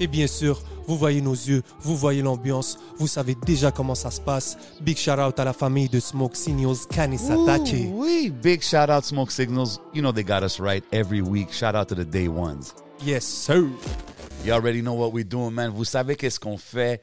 Et bien sûr, vous voyez nos yeux, vous voyez l'ambiance, vous savez déjà comment ça se passe. Big shout out à la famille de Smoke Signals, Kanisatake. Wee. Big shout out Smoke Signals. You know they got us right every week. Shout out to the day ones. Yes, sir. You already know what we're doing, man. Vous savez qu'est-ce qu'on fait?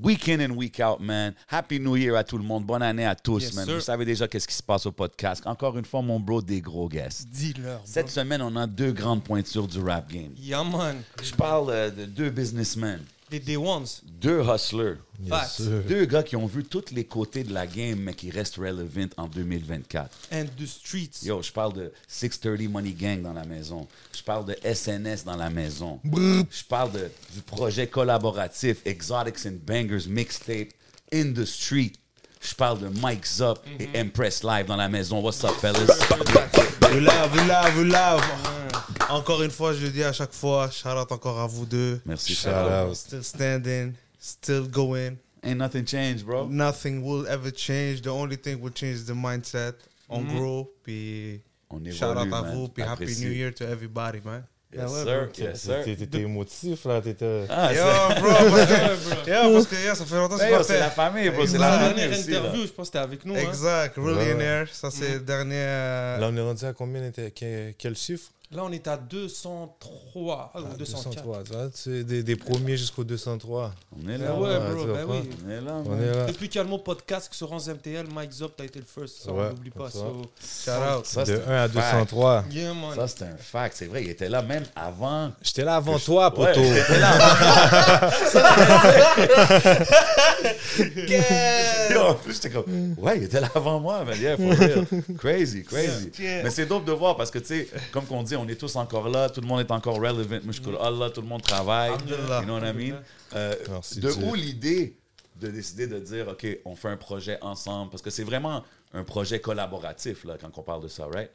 Week in and week out, man. Happy New Year à tout le monde. Bonne année à tous, Yes, man. sir. Vous savez déjà qu'est-ce qui se passe au podcast. Encore une fois, mon bro, des gros guests. Dis-leur. Cette semaine, on a deux grandes pointures du rap game. Yeah, man. Je parle euh, de deux businessmen, Des Day Ones. deux hustlers, Facts. deux gars qui ont vu tous les côtés de la game, mais qui restent relevant en 2024. And the streets. Yo, je parle de 630 Money Gang dans la maison. Je parle de SNS dans la maison. Je parle de, du projet collaboratif Exotics and Bangers Mixtape in the Street. Je parle de Mike Zup et Empress Live dans la maison. What's up, fellas? We love, we love, we love. Encore une fois, je le dis à chaque fois, shout out encore à vous deux. Merci, Shout out. Still standing, still going. Ain't nothing changed, bro. Nothing will ever change. The only thing will change is the mindset. On grow, puis On shout out évolue, à man. vous, puis happy. New Year to everybody, man. Yes, sir. Yes, sir. T'étais émotif, là. T'étais. Ah, Yo, c'est- bro, parce que, yo, parce que yo, ça fait longtemps que Hey, c'est la famille, bro. C'est la dernière aussi, là. interview, je pense que c'était avec nous. hein. Exact, Millionaire, ça c'est le dernier. euh, Là, on est rendu à combien quel chiffre? Là, on est à 203 Ah, ou 204. 203. tu vois, c'est des, des premiers jusqu'au 203. On est là. ouais, Ouais, bro, tu ben vois oui. On est là, On man. est là. Depuis qu'il y a le mot podcast en MTL, Mike Zop, t'as été le first. Ça, Ouais, on n'oublie pas. ça. So, Shout out. Ça, De c'est 1 à un fact. 203. yeah, man. Ça, c'est un fact. C'est vrai, il était là même avant. J'étais là avant toi, poteau. j'étais là. Yo, en plus, j'étais comme, ouais, il était là avant moi, mais yeah, for real. Crazy, crazy. Mais c'est dope de voir parce que, tu sais, comme qu'on dit, on est tous encore là, tout le monde est encore relevant. Moi, je suis Allah, tout le monde travaille. You know what I mean? Euh, de Dieu. où l'idée de décider de dire, OK, on fait un projet ensemble? Parce que c'est vraiment un projet collaboratif, là, quand on parle de ça, right?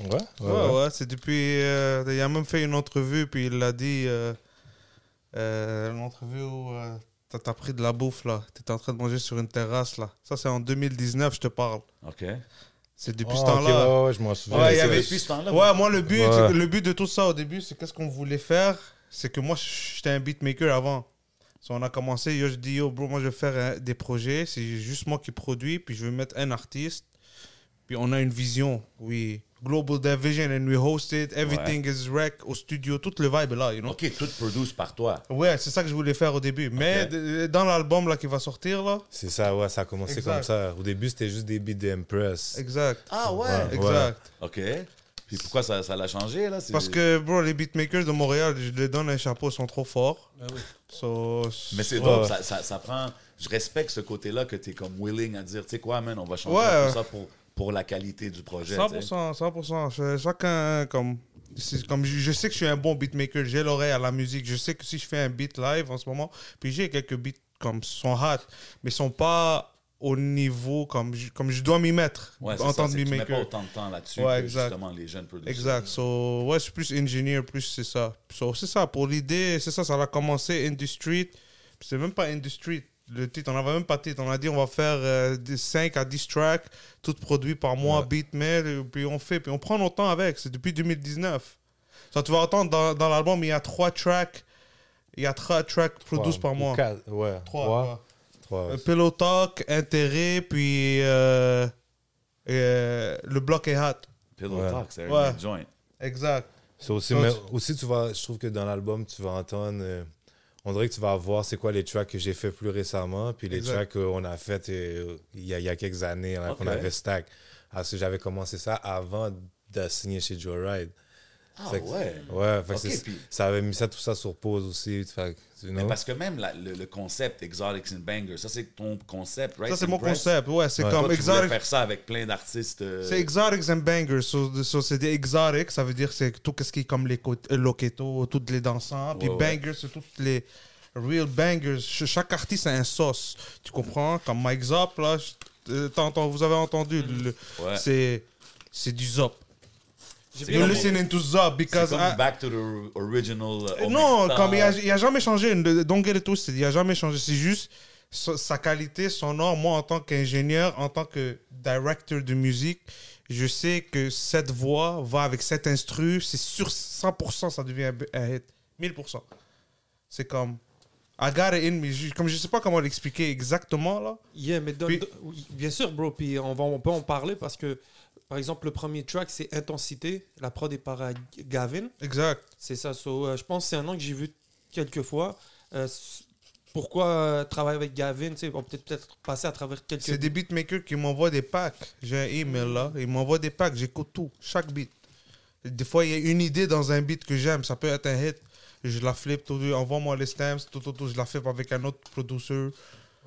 Ouais, ouais. Ouais, ouais. c'est depuis. euh, il a même fait une entrevue, puis il a dit. Euh, euh, une entrevue où euh, t'as t'as pris de la bouffe, là. T'étais en train de manger sur une terrasse, là. Ça, c'est en 2019, je te parle. OK. C'est depuis Ah, ce temps-là. ouais, ouais, je m'en souviens. Ouais, il y C'est avait- depuis ce temps-là. Ouais, moi, le but, Ouais. c'est que- le but de tout ça au début, c'est qu'est-ce qu'on voulait faire? C'est que moi, j'étais un beatmaker avant. So, on a commencé, yo, je dis, yo, bro, moi, je vais faire euh, des projets. C'est juste moi qui produis, puis je vais mettre un artiste. Puis on a une vision, oui. Global Division, and we host it. Everything is rec au studio. Tout le vibe est là, you know. OK, tout produit par toi. Ouais, c'est ça que je voulais faire au début. Mais dans l'album là qui va sortir, là, C'est ça, ouais, ça a commencé Exact. comme ça. Au début, c'était juste des beats d'Empress. exact. Ah ouais? Ouais. Exact. OK. Puis pourquoi ça ça l'a changé, là? C'est- Parce que, bro, les beatmakers de Montréal, je leur donne un chapeau, ils sont trop forts. Oui. So, Mais c'est Ouais. drôle, ça, ça, ça prend... Je respecte ce côté-là que tu es comme willing à dire, tu sais quoi, man, on va changer Ouais. tout ça pour, pour la qualité du projet. tu sais. 100%, 100%. Ch- Chacun, comme, c'est comme je, je sais que je suis un bon beatmaker, j'ai l'oreille à la musique. Je sais que si je fais un beat live en ce moment, puis j'ai quelques beats comme sont hot, mais sont pas au niveau comme je, comme je dois m'y mettre Ouais, en tant que que tu mets pas beatmaker. autant de temps là-dessus Ouais, que exact. justement les jeunes producteurs. Exact. So, ouais, je suis plus ingénieur, plus c'est ça. So, c'est ça. Pour l'idée, c'est ça, ça a commencé in the street. C'est même pas in the street. Le titre, on n'avait même pas de titre. On a dit on va faire euh, des 5 à 10 tracks, tout produit par mois, beat mail, et puis on fait, puis on prend notre temps avec. C'est depuis 2019. Ça, tu vas entendre dans, dans l'album, il y a 3 tracks. Il y a 3 tracks produits par mois. quatre, Ouais, 3. trois? Trois, Euh, ouais. Pillow Talk, Intérêt, puis euh, euh, le bloc est hot. Pillow Ouais. Talk, c'est un Ouais. joint. Exact. Aussi, Donc, mais aussi, tu vas, je trouve que dans l'album, tu vas entendre. On dirait que tu vas voir c'est quoi les tracks que j'ai fait plus récemment, puis les Exact. tracks qu'on a fait euh, il y, a, il y a quelques années, qu'on avait stack. Parce que j'avais commencé ça avant de signer chez Joe Ride. Ah Fait que- ouais. Fait puis- ça avait mis ça, tout ça sur pause aussi. Fait, Mais parce que même la- le, le concept Exotics and Bangers, ça c'est ton concept, right? Ça, c'est mon concept. Ouais, c'est Ouais. comme Toi, tu exotic. faire ça avec plein d'artistes. euh, C'est exotics and bangers. So, so c'est des exotics, ça veut dire c'est tout ce qui est comme les euh, loquetos, toutes les dansants. Puis Ouais, bangers, c'est toutes les real bangers. Ch- chaque artiste a un sauce. Tu comprends? Comme Mike Zop, là, euh, vous avez entendu, Ouais. c'est c'est du Zop. You're comme- listening to C'est because comme I- back to the original. euh, non, Omega. comme il a, il a jamais changé. Don't get it twisted. Il a jamais changé. C'est juste sa, sa qualité, son or. Moi, en tant qu'ingénieur, en tant que directeur de musique, je sais que cette voix va avec cet instru. C'est sûr, 100%, ça devient un- hit. 1000%. C'est comme. I got it in me. Je- Comme je sais pas comment l'expliquer exactement, là. Yeah, mais donne- Puis- don- bien sûr, bro. Puis on, va, on peut en parler parce que, par exemple, le premier track, c'est Intensité. La prod est par Gavin. Exact. C'est ça. So, euh, je pense que c'est un nom que j'ai vu quelques fois. Euh, pourquoi euh, travailler avec Gavin On peut peut-être passer à travers quelques. C'est des beatmakers qui m'envoient des packs. J'ai un email là. Ils m'envoient des packs. J'écoute tout. Chaque beat. Des fois, il y a une idée dans un beat que j'aime. Ça peut être un hit. Je la flippe. tout, Envoie-moi les stamps. Tout, tout, tout. Je la flippe avec un autre producer.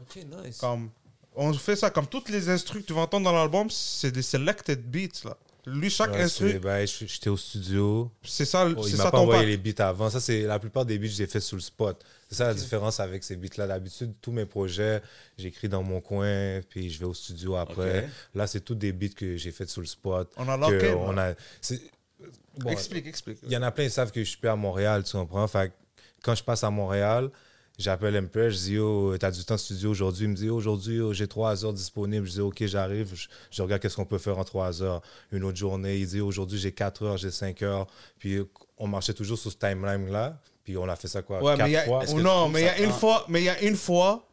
Ok, nice. Comme, on fait ça. Comme toutes les instrus que tu vas entendre dans l'album, c'est des selected beats. Là. Lui, chaque Ouais, instru, ben, j'étais au studio. c'est ça, Oh, c'est il ça m'a pas ton envoyé pack. les beats avant. Ça, c'est la plupart des beats que j'ai fait sur le spot. C'est ça la différence avec ces beats-là. D'habitude, tous mes projets, j'écris dans mon coin, puis je vais au studio après. Là, c'est tous des beats que j'ai fait sur le spot. On a locké, on là. a. c'est- bon, Explique, explique. Il y en a plein qui savent que je suis plus à Montréal, tu comprends? Fait quand je passe à Montréal, j'appelle Empress, je dis, yo, t'as du temps de studio aujourd'hui? Il me dit, aujourd'hui, j'ai trois heures disponibles. Je dis, OK, j'arrive. Je, je regarde qu'est-ce qu'on peut faire en trois heures. Une autre journée, il dit, aujourd'hui, j'ai quatre heures, j'ai cinq heures. Puis on marchait toujours sur ce timeline-là. Puis on a fait ça quoi? Ouais, quatre mais il y a, fois? Non, mais il y a une fois, mais il y a une fois,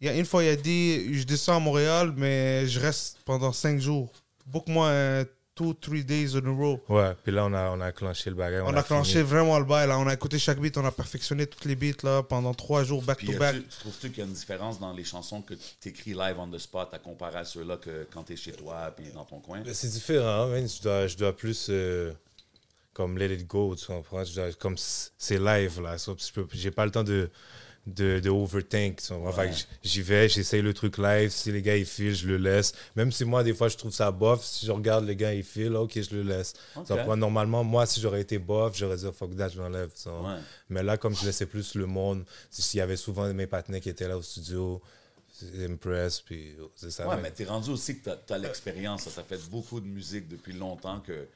il y a une fois, il a dit, je descends à Montréal, mais je reste pendant cinq jours. Book-moi un two, three days in a row. Ouais, puis là, on a, on a clenché le bagage. On, a clenché fini. vraiment le bail, là. On a écouté chaque beat, on a perfectionné toutes les beats, là, pendant trois jours, back Puis to y back. tu trouves-tu qu'il y a une différence dans les chansons que tu écris live on the spot à comparer à ceux-là que quand tu es chez toi puis dans ton coin? Ben, C'est différent, man. Je dois, je dois plus euh, comme let it go, tu comprends? Je dois- comme c'est live, là. Ça, je J'ai pas le temps de, de, de overthink, j'y vais, j'essaye le truc live. Si les gars, ils filent, je le laisse. Même si moi, des fois, je trouve ça bof, si je regarde les gars, ils filent, OK, je le laisse. Ok. comprends? Normalement, moi, si j'aurais été bof, j'aurais dit, fuck that, je l'enlève. Ouais. Mais là, comme je laissais plus le monde, s'il y avait souvent mes partenaires qui étaient là au studio, impress, puis c'est ça. Ouais, man. mais t'es rendu aussi que t'as as, l'expérience. Ça fait beaucoup de musique depuis longtemps que.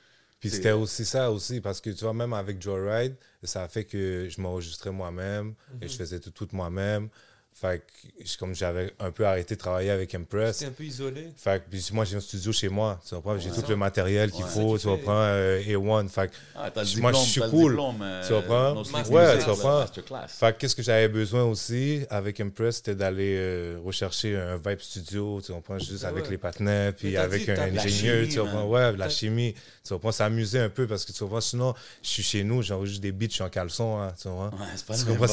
Puis c'était aussi ça aussi, parce que tu vois, même avec Joyride, ça a fait que je m'enregistrais moi-même et je faisais tout, tout moi-même. Fait que comme j'avais un peu arrêté de travailler avec Impress. C'est un peu isolé. Fait que puis moi, j'ai un studio chez moi, tu comprends? J'ai Ouais. tout le matériel qu'il Ouais. faut, tu comprends? Euh, A1. Fait que Ah, moi, je suis cool. diplôme, euh, Tu comprends? Ouais, tu comprends? Fait que qu'est-ce que j'avais besoin aussi avec Impress, c'était d'aller euh, rechercher un vibe studio, tu comprends, juste avec les partenaires, puis avec dit, un ingénieur, chimie, tu comprends, ouais, la chimie, tu comprends, s'amuser un peu parce que tu comprends, sinon, je suis chez nous, j'enregistre des beats, je suis en caleçon, hein, tu comprends? Ouais, c'est pas Tu comprends,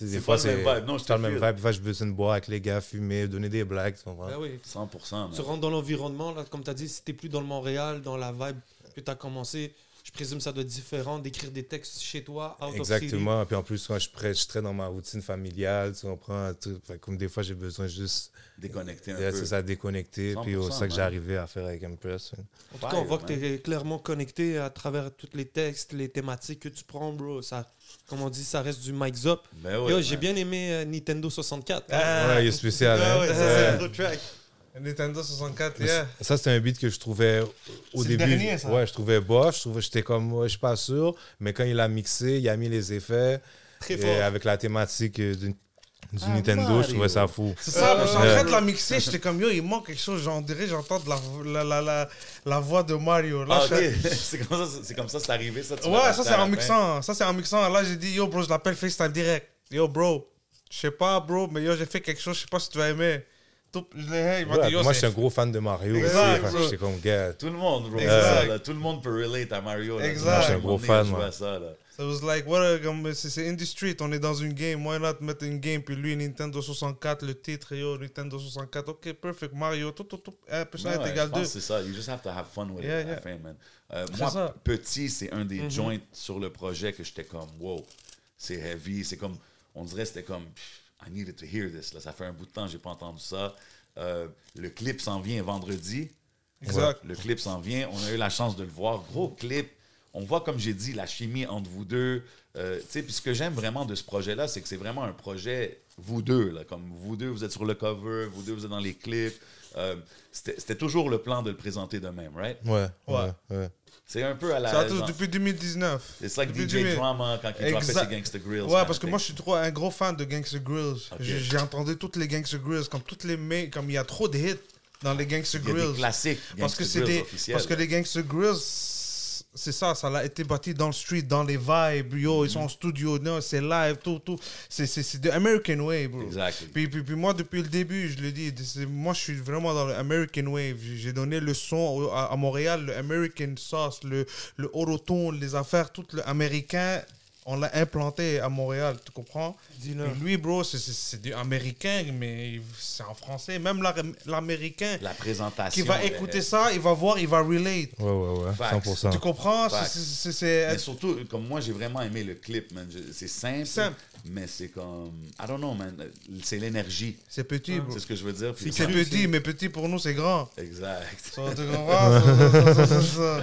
c'est- vibe. c'est- Des pas fois, le c'est même vibe. Non, je le même vibe. Des fois, besoin de boire avec les gars, fumer, donner des blagues, tu comprends? Ah oui. 100%. man. Tu rentres dans l'environnement, là, comme tu as dit, si t'es plus dans le Montréal, dans la vibe que tu as commencé, je présume que ça doit être différent d'écrire des textes chez toi, out of city. Exactement. Puis en plus, quand je prêt, je dans ma routine familiale, tu comprends. tout. Comme des fois, j'ai besoin juste Déconnecter un peu. c'est ça, déconnecter. Puis c'est 100%, ça que arrivé à faire avec Impress. En tout cas, on voit que tu es clairement connecté à travers tous les textes, les thématiques que tu prends, bro. Ça, comme on dit, ça reste du mic up. Ben ouais, Yo, j'ai bien aimé euh, Nintendo 64. Ah, ouais, il est spécial. Ah hein. ouais, ça, c'est un gros track. Nintendo 64, Mais yeah. Ça, c'était un beat que je trouvais au C'est le début. dernier, ça. Ouais, je trouvais bof. Je trouvais, j'étais comme, ouais, je suis pas sûr. Mais quand il a mixé, il a mis les effets. Très et fort. avec la thématique du, du Ah, Nintendo, Mario. je trouvais ça fou. C'est ça, Euh, en train de la mixer, j'étais comme yo, il manque quelque chose, j'en dirais, j'entends la, la, la, la, la voix de Mario. Là, Ah, je ok. fais- c'est comme ça, c'est comme ça, c'est arrivé. Ça, tu Ouais, ça c'est en fin. mixant. Ça c'est en mixant. Là, j'ai dit yo, bro, je l'appelle FaceTime direct. Yo, bro, je sais pas, bro, mais yo, j'ai fait quelque chose, je sais pas si tu vas aimer. Tout- je m'a Ouais, yo, moi, c'est- j'étais un gros fan de Mario aussi. Exact, ça. J'étais comme, gars. Tout le monde, bro. Exact. Là. Tout le monde peut relate à Mario. là. Exact. Moi, Je suis un gros fan, moi. ça, là. Was like, what a- comme, c'est Street, on est dans une game, why not mettre une game, puis lui, Nintendo 64, le titre, yo, Nintendo 64, ok, perfect, Mario, tout, tout, tout, 1 plus 1 Ouais, est ouais, égal je pense 2. que c'est ça. You just have to have fun with Yeah, it à la yeah. fin, man. Euh, moi, ça. petit, c'est un des joints sur le projet que j'étais comme, wow, c'est heavy. C'est comme, on dirait, c'était comme, pff, I needed to hear this. Là. Ça fait un bout de temps que j'ai pas entendu ça. Euh, le clip s'en vient vendredi. Exact. Le clip s'en vient. On a eu la chance de le voir. Gros clip. On voit, comme j'ai dit, la chimie entre vous deux. Euh, tu sais, puis ce que j'aime vraiment de ce projet-là, c'est que c'est vraiment un projet, vous deux, là, comme vous deux, vous êtes sur le cover, vous deux, vous êtes dans les clips. Euh, C'était c'était toujours le plan de le présenter de même, right? Ouais, Ouais. ouais, ouais. C'est un peu à la. Ça dans- depuis 2019. It's like Depuis DJ 2000. Drama quand il droppait Exact. ses Gangsta Grills. Ouais, parce que moi, je suis trop un gros fan de Gangsta Grills. J'ai entendu toutes les Gangsta Grills, comme toutes les mains, comme il y a trop de hits dans les Gangsta Il y a Grills. des classiques Parce que c'est Grills des, parce que les Gangsta Grills, c'est ça, ça a été bâti dans le street, dans les vibes, yo, ils sont en studio, non, c'est live, tout, tout. C'est, de American Way, bro. Exactly. Puis, puis, puis moi, depuis le début, je le dis, moi, je suis vraiment dans le American Wave. J'ai donné le son à, à Montréal, le American Sauce, le, le autotune, les affaires, tout le américain, on l'a implanté à Montréal, tu comprends? Lui, bro, c'est- c'est c'est du américain, mais c'est en français. Même l'américain La présentation. qui va écouter ça, il va voir, il va relate. Ouais, ouais, ouais. Facts. 100%. Tu comprends? C'est- Mais surtout, comme moi, j'ai vraiment aimé le clip, man. C'est simple, Simple. mais c'est comme. I don't know, man. C'est l'énergie. C'est petit, bro. C'est ce que je veux dire. C'est petit, mais petit pour nous, c'est grand. Exact. Tu comprends? So, so,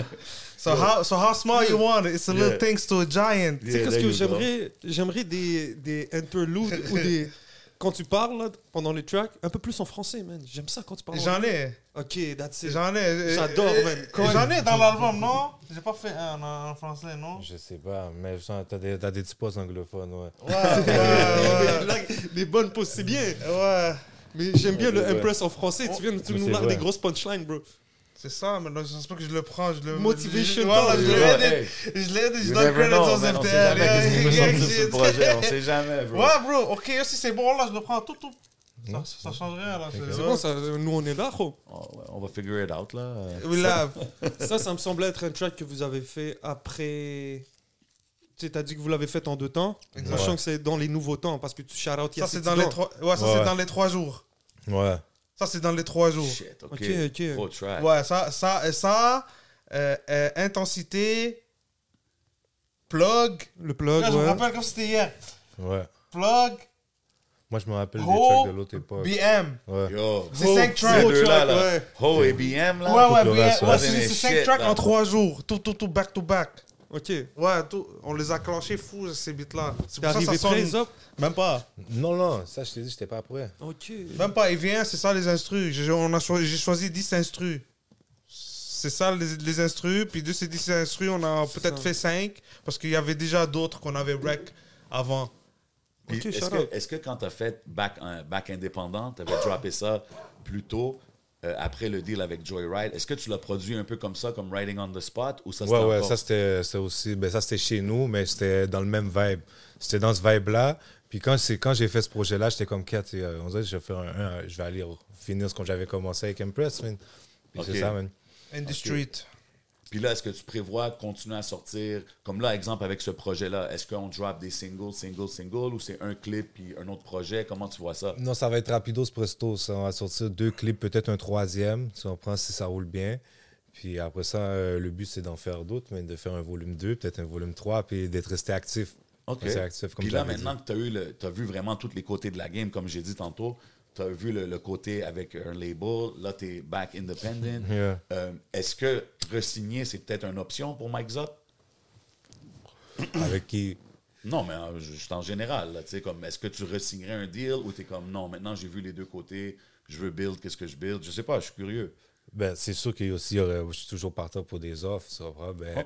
so, how, so how small you want it? It's a little Yeah. things to a giant. Tu sais, Yeah, qu'est-ce que j'aimerais J'aimerais des, des interludes ou des. Quand tu parles là, pendant les tracks, un peu plus en français, man. J'aime ça quand tu parles. en- J'en ai. Ok, that's it. J'en ai. J'adore, Euh, man. euh, J'en ai dans l'album, non? J'ai pas fait un en, français, non? Je sais pas, mais je sens- t'as des, t'as des petits postes anglophones, ouais. Ouais, ouais, Là, les bonnes pauses, c'est bien. ouais. ouais. Mais j'aime bien le Ouais. Impress en français. Tu viens, tu Mais nous c'est vrai. des grosses punchlines, bro. C'est ça, mais là, je pense pas que je le prends. Je le, Motivation je, voilà, talk, je edit. Je donne credit aux man. On sait FTL. shit. projet. On sait jamais, bro. Ouais, bro, ok, si c'est bon là, je le prends tout, tout. Ça, ça change rien là. C'est bon, ça, nous on est là, gros. Oh, ouais, on va figure it out, là. We love. Ça, ça me semblait être un track que vous avez fait après. Tu sais, t'as dit que vous l'avez fait en deux temps. Sachant que c'est dans les nouveaux temps, parce que tu shout out Ça, c'est dans les trois. Ouais, ça, Ouais. c'est dans les trois jours. Ouais. Ça, c'est dans les trois jours. Shit, ok. Ok, ok. Gros track. Ouais, ça, ça, ça euh, euh, intensité, plug. Le plug, Là, je me rappelle comme c'était hier. Ouais. Plug, Moi, je me rappelle des tracks de l'autre époque. BM. Ouais. Yo. C'est cinq Ces tracks. deux-là, là. ouais. Ho et BM, là. Ouais, ouais, BM. Ouais, c'est c'est Shit, cinq tracks là. en trois jours. Tout, tout, tout, back to back. Ok. Ouais, tout. On les a clenchés fous, ces beats-là. C'est pour ça ça sonne. Zop Même pas. Non, non, ça, je t'ai dit, j'étais pas prêt. Ok. Même pas, il vient, c'est ça les instrus. J'ai on a choisi, j'ai choisi 10 instrus. C'est ça les, les instrus. Puis de ces 10 instrus, on a peut-être fait 5 parce qu'il y avait déjà d'autres qu'on avait rec avant. Puis Ok, est-ce, que, est-ce que quand tu as fait back, un back indépendant, tu avais droppé ça plus tôt, euh, après le deal avec Joyride, est-ce que tu l'as produit un peu comme ça, comme Riding on the Spot, ou ça Ouais, c'était ouais, encore- ça c'était aussi. Ben, ça c'était chez nous, mais c'était dans le même vibe. C'était dans ce vibe-là. Puis quand, c'est- quand j'ai fait ce projet-là, j'étais comme 4. On dirait je vais, faire un, un- je vais aller finir ce que j'avais commencé avec Impress, man. Puis Ok. c'est ça, man. In the street. Puis là, est-ce que tu prévois continuer à sortir, comme là, exemple avec ce projet-là, est-ce qu'on drop des singles, singles, singles, ou c'est un clip puis un autre projet? Comment tu vois ça? Non, ça va être rapidos presto. Ça. On va sortir deux clips, peut-être un troisième, si on prend si ça roule bien. Puis après ça, euh, le but, c'est d'en faire d'autres, mais de faire un volume 2, peut-être un volume 3, puis d'être resté actif. OK. Actif, comme Puis là, dit. maintenant que tu as, vu vraiment tous les côtés de la game, comme j'ai dit tantôt, tu as vu le, le côté avec un label, là, tu es back independent. Yeah. Euh, est-ce que re-signer, c'est peut-être une option pour Mike Zop? Avec qui? Non, mais juste en général, tu sais, comme, est-ce que tu re-signerais un deal ou tu es comme, non, maintenant j'ai vu les deux côtés, je veux build, qu'est-ce que je build? Je sais pas, je suis curieux. Ben, c'est sûr qu'il y a aussi, je suis toujours partant pour des offres, comprends? Ben.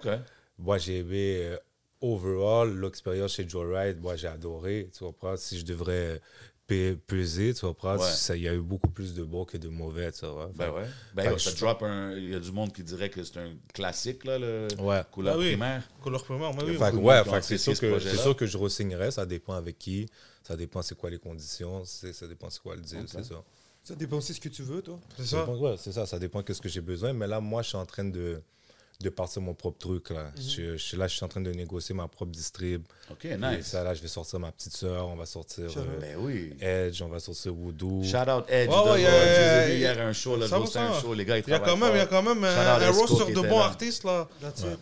Moi, j'ai aimé euh, overall l'expérience chez Joyride. Moi, j'ai adoré, tu comprends? Si je devrais pe- peser, tu? Ouais. Ça, il y a eu beaucoup plus de bons que de mauvais, tu vois? Ben ouais. Ben, que ça je- drop un. Il y a du monde qui dirait que c'est un classique, là, le Ouais. couleur Ah oui. primaire. Couleur primaire, mais oui. Fait ouais, fait c'est sûr ce que, c'est sûr que je re-signerais. Ça dépend avec qui. Ça dépend c'est quoi les conditions. c'est- Ça dépend c'est quoi le deal, c'est ça. Ça dépend aussi de ce que tu veux, toi. C'est Ça ça? dépend- ouais, c'est ça, ça dépend de ce que j'ai besoin. Mais là, moi, je suis en train de, de partir mon propre truc. Là. je, je suis là, je suis en train de négocier ma propre distrib. OK, Et nice. ça, là, je vais sortir ma petite sœur, on va sortir euh, Ben oui. Edge, on va sortir Voodoo. Shout out Edge. Ouais, ouais, de y a- Lord. J'ai y a- vu hier un show, je hostais un show. Les gars, ils Il y a travaillent quand même, il y a quand même un, out un roster de bons artistes là.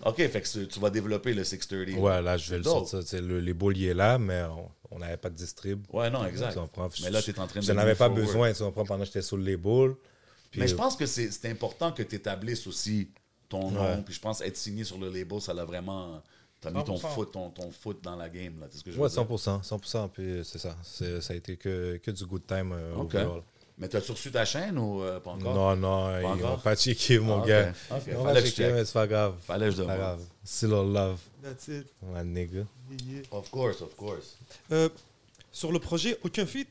OK, fait que tu vas développer le 630. Ouais, là, je vais le sortir. Le, les boules, il est là, mais on- on n'avait pas de distrib. Ouais, non, exact. Mais là, tu es en train de Je n'avais pas forward. besoin, tu comprends, pendant que j'étais sur le label. Puis, Mais je euh, pense que c'est important que tu établisses aussi ton nom. Ouais. Puis je pense être signé sur le label, ça l'a vraiment. T'as mis ton 100%. foot, ton, ton foot dans la game, là. C'est ce que je veux Ouais, dire. 100%. 100%. Puis c'est ça. Ça a été que, que du good time euh, Ok. overall. Mais t'as-tu reçu ta chaîne ou euh, pas encore? Non, non, ils encore? n'ont pas checké, mon Ah, gars. Ok, Ils ont fallait pas que je check. mais c'est pas grave. Fallait que je C'est pas demande. grave. Still all love, That's it. my nigga. Yeah. Of course, of course. Euh, sur le projet, aucun feat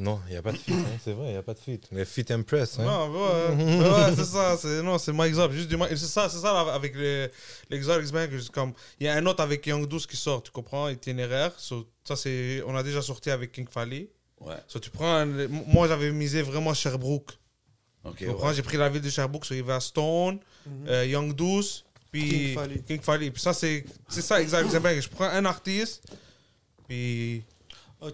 Non, il n'y a pas de feat, hein, c'est vrai, il n'y a pas de feat. Mais feat impress, hein. Non, ouais, ouais, c'est ça. C'est, non, c'est Mike Zop. Juste du C'est ça, c'est ça là, avec les, les. Comme, il y a un autre avec Young Douce qui sort, tu comprends, itinéraire. So, ça, c'est, on a déjà sorti avec King Fally. Ouais. So, tu prends un- moi, j'avais misé vraiment Sherbrooke. Ok, Tu comprends, ouais. j'ai pris la ville de Sherbrooke, so, il va Stone, euh, Young Douce, puis King Fally. King Fally. Puis ça, c'est, c'est ça, Bangers. Je prends un artiste, puis. Ok,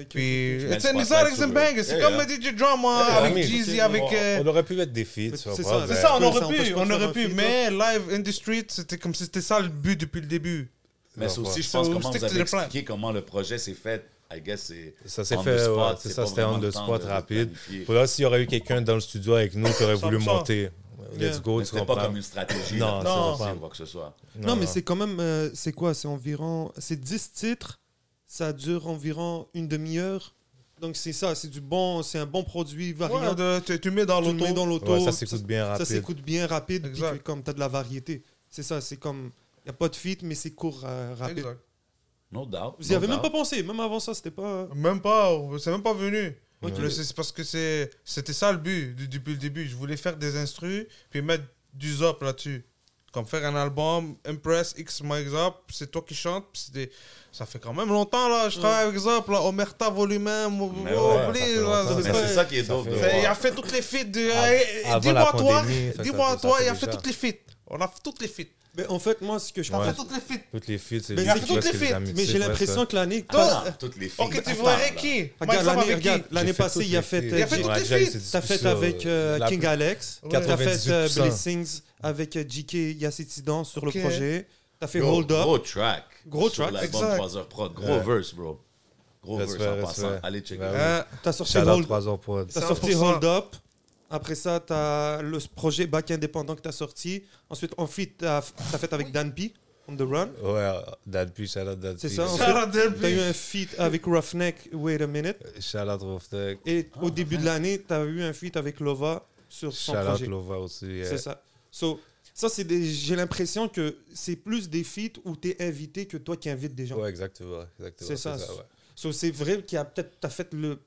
ok. puis it's an Exotics and Bangers. C'est comme DJ Drama avec Jeezy, avec. On, euh, on aurait pu mettre des feats, c'est ça, C'est ça, on Ouais, aurait pu, pas on aurait pu, mais live in the street, c'était comme si c'était ça le but depuis le début. Mais c'est Ouais. aussi, je So, pense, comment vous avez expliqué comment le projet s'est fait. I guess c'est. Ça s'est fait, ouais, c'est c'est ça, pas c'était on the spot de- de rapide. Pour là, s'il y aurait eu quelqu'un dans le studio avec nous qui aurait voulu 100%. monter, let's go, Mais tu c'était pas comme une stratégie. Non, non. ou quoi que ce soit. Non, mais c'est quand même. euh, c'est quoi C'est environ. C'est 10 titres. Ça dure environ une demi-heure. Donc c'est ça, c'est du bon, c'est un bon produit variant. Ouais, tu, tu mets dans tu mets l'auto. dans l'auto. Ouais, ça s'écoute bien Ça rapide. s'écoute bien rapide. Puis Exact. que comme tu as de la variété. C'est ça, c'est comme. Il n'y a pas de feat, mais c'est court, euh, rapide. Exact. No doubt. Vous n'y no avez même pas pensé. Même avant ça, c'était pas. Même pas, c'est même pas venu. C'est parce que c'était ça le but depuis le début. Je voulais faire des instrus puis mettre du zop là-dessus. Comme faire un album, Impress, X Mike Zop, c'est toi qui chantes. puis c'est des- Ça fait quand même longtemps là, je travaille avec Zop, là, Omerta Volume 1, Mais oublie, ouais, ça fait là, longtemps. ça Mais fait- c'est ça qui est dope. il a fait toutes les feats. Dis-moi toi, dis-moi toi, il a fait toutes les feats. On a fait toutes les feats. Mais en fait, moi, ce que je Ouais. fait toutes les feats. Toutes les feats, c'est Mais toutes les feats. j'ai l'impression que l'année. Toi, Ah, toutes les filles. Ok, tu verrais qui Regarde, l'année, passée, il a fait. euh, Il a fait toutes les feats. T'as fait sur, avec euh, King Alex. T'as fait euh, 98%. Blessings avec euh, JK Yassetidan sur Ok. le projet. T'as fait Hold Up. gros track. Gros Sur track, l'album exact. 3 heures prod. Gros verse, bro. Gros verse en passant. respect. Allez checker. Ouais, Hein, T'as sorti Hold 3 heures pour T'as 100%. sorti Hold Up. Après ça, t'as le projet Back Indépendant que t'as sorti. Ensuite, en feat, t'as t'as fait avec Dan P. On the Run. Ouais, Dad P, shout out C'est P. ça, out Dan P. T'as eu un feat avec Roughneck, Wait a Minute. Shout out Roughneck. Et au début de l'année, t'as eu un feat avec Lova sur son Shout out projet. Lova aussi. yeah. C'est ça. So, ça, c'est des... j'ai l'impression que c'est plus des feats où t'es invité que toi qui invites des gens. Ouais, exactement. exactement, C'est ça. ouais. So, c'est vrai qu'il y a peut-être, t'as fait le,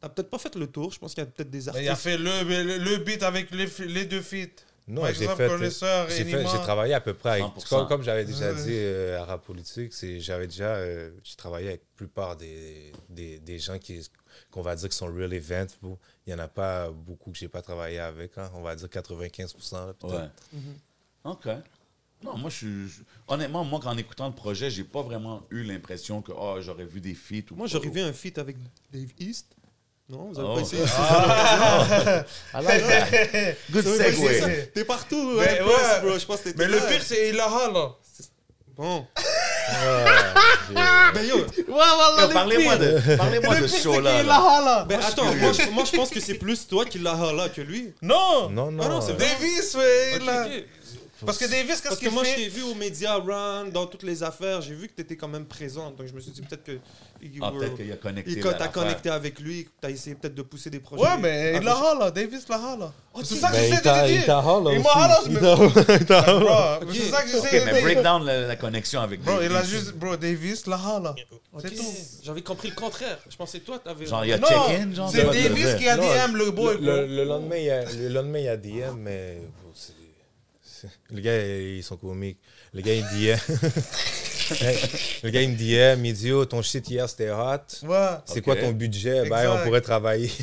t'as peut-être pas fait le tour. Je pense qu'il y a peut-être des artistes. il a fait le, le, le beat avec les, les deux feats. Non, j'ai fait, j'ai travaillé à peu près avec, 100%. comme, comme j'avais déjà Ouais. dit euh, à Rap Politique, c'est, j'avais déjà, euh, j'ai travaillé avec la plupart des, des, des gens qui, qu'on va dire qui sont real events. bro. Il n'y en a pas beaucoup que j'ai pas travaillé avec, hein. on va dire 95%. là, peut-être. Ouais. OK. Non, moi, je suis. je- Honnêtement, moi, en écoutant le projet, j'ai pas vraiment eu l'impression que oh, j'aurais vu des feats ou Moi, j'aurais vu un feat avec Dave East. Non, vous avez Oh. pas essayé I like that. Good C'est- c'est ça. segue. T'es partout, Mais hein, ouais. Bro. Je pense que Mais le pire, c'est Ilaha, là. Bon. j'ai- Ben yo, Parlez-moi de, parlez-moi de ce show-là. là. Ilaha, là. ben attends, moi je, moi je pense que c'est plus toi qui l'as là que lui. Non. Non, non. Ah non, c'est. Davis, ouais, Ok, là. Parce que Davis, qu'est-ce Parce que qu'il moi, je fait t'ai vu aux médias run, dans toutes les affaires, j'ai vu que tu étais quand même présente. Donc je me suis dit peut-être que. you Ah, were- peut-être qu'il a connecté. Et quand la- t'as connecté avec lui, t'as essayé peut-être de pousser des projets. Ouais, mais Ah, Ilaha, là. Davis, Laha, là. C'est ça que Ben, j'essaie il t'a- de il dire. t'a hall, là, Il m'a hall, Il mais- t'a il t'a c'est ça que j'essaie de mais break dire. down la, la connexion avec Bro, il a juste, bro, Davis, là. Ok, C'est tout. J'avais compris le contraire. Je pensais que toi, t'avais. Genre, il y a Non, check-in, genre. c'est Davis qui a DM le boy, il le lendemain, il y a DM, mais les gars, ils sont comiques. Gars, le gars, il me dit, hey, il me dit, oh, ton shit hier, c'était hot. Ouais. C'est quoi ton budget? Ben, on pourrait travailler.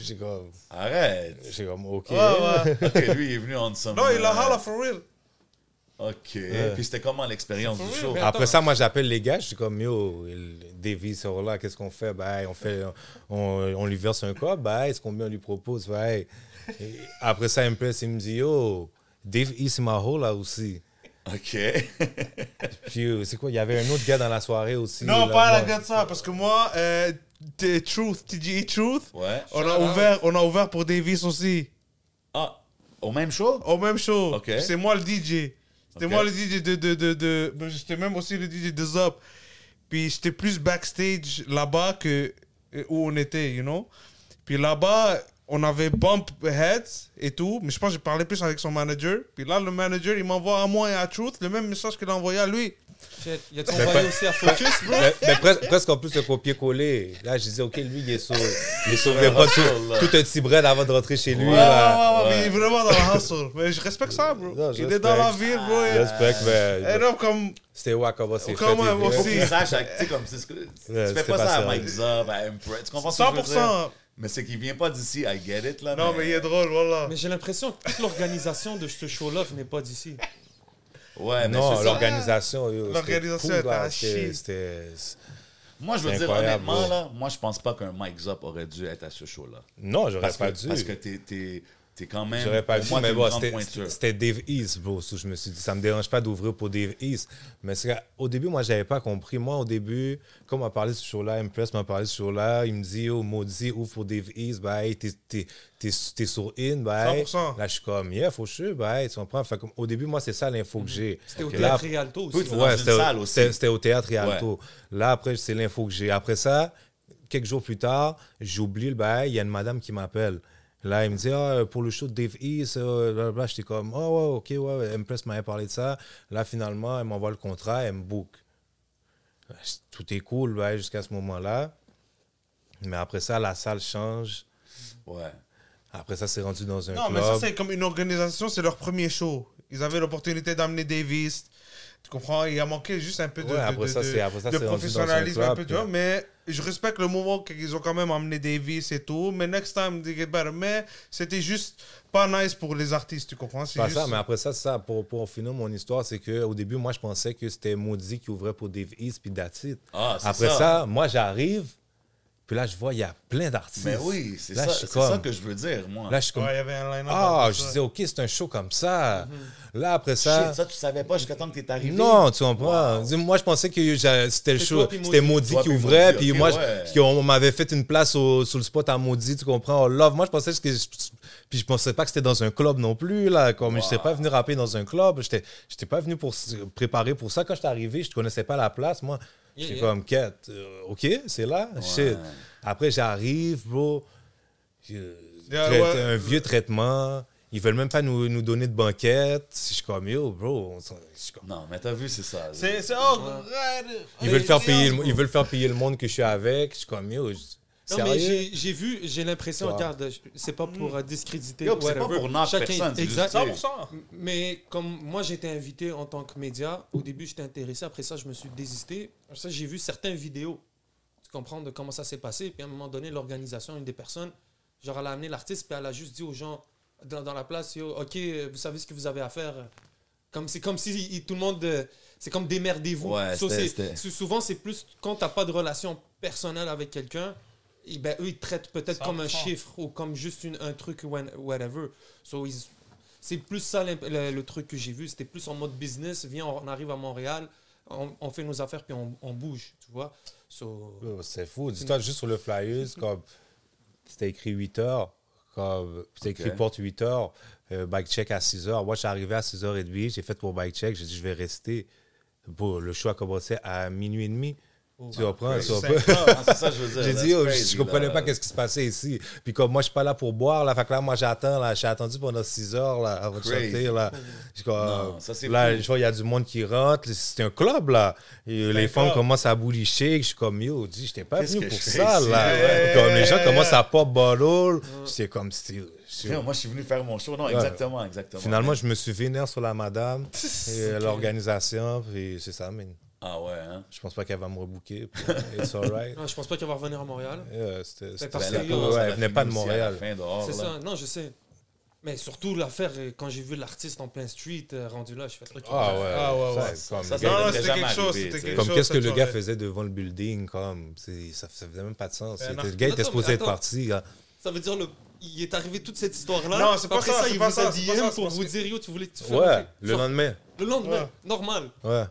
J'ai comme, Arrête. j'ai comme, OK. Ouais, ouais. Ok, lui, il est venu en somme. Non, il a holla for real. Ok. Puis c'était comment l'expérience du show? Après ça, moi, j'appelle les gars. Je suis comme, yo, il- Davy sort là, qu'est-ce qu'on fait? Ben, on, fait on, on lui verse un cop. Ben, est-ce combien on lui propose? Ben, et après ça, Impress, il me dit, yo, Dave East m'a là aussi. Ok. Puis, euh, c'est quoi? Il y avait un autre gars dans la soirée aussi. Non, là, pas la gars de ça, parce que moi, euh, T- Truth, TGE Truth, Ouais. on a, ouvert, on a ouvert pour Davis aussi. Ah, au même show? Au même show. Ok. C'est moi le DJ. C'était moi le DJ de. de, de, de- ben, J'étais même aussi le DJ de Zop. Puis j'étais plus backstage là-bas que euh, où on était, you know. Puis là-bas, on avait bump heads et tout. Mais je pense que j'ai parlé plus avec son manager. Puis là, le manager, il m'envoie à moi et à Truth le même message qu'il a envoyé à lui. Shit, a-tu Mais envoyé pas- aussi à Focus, bro? Mais, mais presque, presque en plus le copier-coller. Là, je disais, OK, lui, il est sur. Il est sur des pas tout, tout un petit bread avant de rentrer chez lui. Ouais, là. ouais, ouais, mais il est vraiment dans la hustle. Mais je respecte ça, bro. Non, il est dans la ville, bro. Je respecte, mais Et non, comme. c'était ouais, comment c'est fait. Comment, aussi. tu sais, comme c'est ce que. Tu fais pas ça à. Mike Zub, à Empress. Tu comprends ce que je veux dire? 100%. Mais c'est qu'il vient pas d'ici, I get it, là. Non, mais il est drôle, voilà. Mais j'ai l'impression que toute l'organisation de ce show-là venait pas d'ici. Ouais, mais Non, l'organisation. L'organisation cool, là, à c'était- chier. c'était- Moi, je veux dire, honnêtement, là, moi, je pense pas qu'un Mike Zop aurait dû être à ce show-là. Non, j'aurais Parce pas que, dû. parce que t'es, t'es quand même. J'aurais pas mais bon, c'était- Dave East, bro. So, je me suis dit, ça me dérange pas d'ouvrir pour Dave East. Mais c'est qu'au début, moi, j'avais pas compris. Moi, au début, comme on m'a parlé de ce show-là, Impress m'a parlé de ce show-là, il me dit, oh, maudit, ouvre pour Dave East, bah, hey, t'es, t'es, t'es, t'es sur In, bah, hey. 100%. Là, je suis comme, yeah, faut sure, bah, hey, tu comprends? Fait que, au début, moi, c'est ça l'info que j'ai. C'était au Théâtre Rialto aussi. C'est Ouais, c'était, au- c'était- c'était au théâtre Rialto. Là, après, c'est l'info que j'ai. Après ça, quelques jours plus tard, j'oublie le bail. Il y a une madame qui m'appelle. Là, il me dit, ah, pour le show de Dave East, euh, blablabla. j'étais comme, oh, ouais, ok, ouais, Impress m'avait parlé de ça. Là, finalement, elle m'envoie le contrat, elle me book. Tout est cool bail, jusqu'à ce moment-là. Mais après ça, la salle change. Ouais. Après ça, c'est rendu dans un Non, club. mais ça, c'est comme une organisation, c'est leur premier show. Ils avaient l'opportunité d'amener Davis. Tu comprends? Il a manqué juste un peu de, Ouais, de- après de- ça, de- c'est- après ça, de c'est rendu dans un professionnalisme, un peu, tu vois. Mais je respecte le moment qu'ils ont quand même amené Davis et tout. Mais next time, they get better. Mais c'était juste pas nice pour les artistes, tu comprends? C'est Pas juste... ça, mais après ça, c'est ça, pour, pour finir mon histoire, c'est qu'au début, moi, je pensais que c'était Maudit qui ouvrait pour Dave East puis that's it. Ah, Après ça. ça. moi, j'arrive, puis là, je vois, il y a plein d'artistes. Mais oui, c'est Là, ça, je suis c'est comme- ça que je veux dire, moi. Là, je suis comme, Ouais, il y avait un line-up. ah, je disais, OK, c'est un show comme ça. Mhm. Là, après ça. Shit, ça, tu savais pas jusqu'à temps que t'es arrivé? Non, tu comprends. Moi, je pensais que c'était le show. C'était Maudit. Qui ouvrait. Puis moi, ouais. je- qu'on m'avait fait une place au- sur le spot à Maudit, tu comprends. Oh, love. Moi, je pensais que. je- Puis je pensais pas que c'était dans un club non plus. Là. Comme je n'étais pas venu rapper dans un club. J'étais j'étais pas venu pour préparer pour ça. Quand j'étais arrivé, je ne connaissais pas la place. Moi, Yeah, j'étais yeah. comme, quête. euh, OK, c'est là. Shit. Après, j'arrive, bro. Je- Yeah, traite- ouais. Un vieux traitement. Ils veulent même pas nous, nous donner de banquette. Je suis comme, yo, bro. on s'en- je suis comme- Non, mais t'as vu, c'est ça. C'est... c'est oh, ils veulent, faire payer, le- ils veulent faire payer le monde que je suis avec. Je suis comme, yo, je-? J'ai j'ai vu, j'ai l'impression, regarde, c'est pas pour euh, discréditer. Yo, c'est pas pour personne, c'est Exact. juste- 100%. Mais comme moi, été invité en tant que média, au début, j'étais intéressé. Après ça, je me suis désisté. Après ça, j'ai vu certaines vidéos. Tu comprends de comment ça s'est passé. Puis à un moment donné, l'organisation, une des personnes, genre, elle a amené l'artiste, puis elle a juste dit aux gens dans, dans la place, Yo, OK, vous savez ce que vous avez à faire. Comme, c'est comme si il- tout le monde. euh, C'est comme démerdez-vous. Ouais, So, souvent, c'est plus quand tu n'as pas de relation personnelle avec quelqu'un. Et ben, eux, ils te traitent peut-être comme un 100%. chiffre ou comme juste une- un truc, when- whatever. So, c'est plus ça le, le truc que j'ai vu. C'était plus en mode business. Viens, on arrive à Montréal, on, on fait nos affaires puis on, on bouge, tu vois. So, C'est fou. Dis-toi, juste sur le flyers, comme c'était écrit 8 heures. Comme c'était écrit porte 8 heures, euh, bike check à 6 heures. Moi, je suis arrivé à 6h30, j'ai fait pour bike check, j'ai dit je vais rester. Bon, le show a commencé à minuit et demi. Tu comprends? Tu comprends? incroyable. C'est ça que je veux dire. J'ai dit, oh, crazy, je comprenais là. pas qu'est-ce qui se passait ici. Puis comme moi, je suis pas là pour boire, là, fait que là, moi, j'attends, là, j'ai attendu pendant 6 heures, là, avant de chanter, là. Je Non, ça, c'est là, je vois, il y a du monde qui rentre, c'est un club, là. Et les femmes commencent à boulicher, je suis comme, yo, dis, j'étais pas venu pour ça, là. Ouais. Comme les gens commencent à pop bottle, c'est comme, Yo, Moi, je suis venu faire mon show. Non, exactement, exactement. Finalement, je me suis vénère sur la madame et l'organisation, puis c'est ça, mais Ah ouais, hein? je pense pas qu'elle va me rebooker. puis It's alright. Non, je pense pas qu'elle va revenir à Montréal. Yeah, c'était- c'était- parce Ben, que la yo, cause, ouais, elle elle a venait pas de Montréal. dehors, C'est là. ça, non, je sais. Mais surtout l'affaire, euh, quand j'ai vu l'artiste en plein street euh, rendu là, je fais truc. Ah ouais, Ah ouais, ouais. ça, comme- Ça, ça Non, devrait c'était quelque chose, c'était quelque Comme chose, qu'est-ce que le gars faisait devant le building, comme, c'est- ça faisait même pas de sens. Ben, non. le gars était supposé être parti. là. Ça veut dire le. Il est arrivé toute cette histoire-là. Non, c'est pas Après ça, ça, c'est il pas vous a DM pour parce vous dire yo, tu voulais tu Ouais, le lendemain. Le lendemain, normal. Ouais.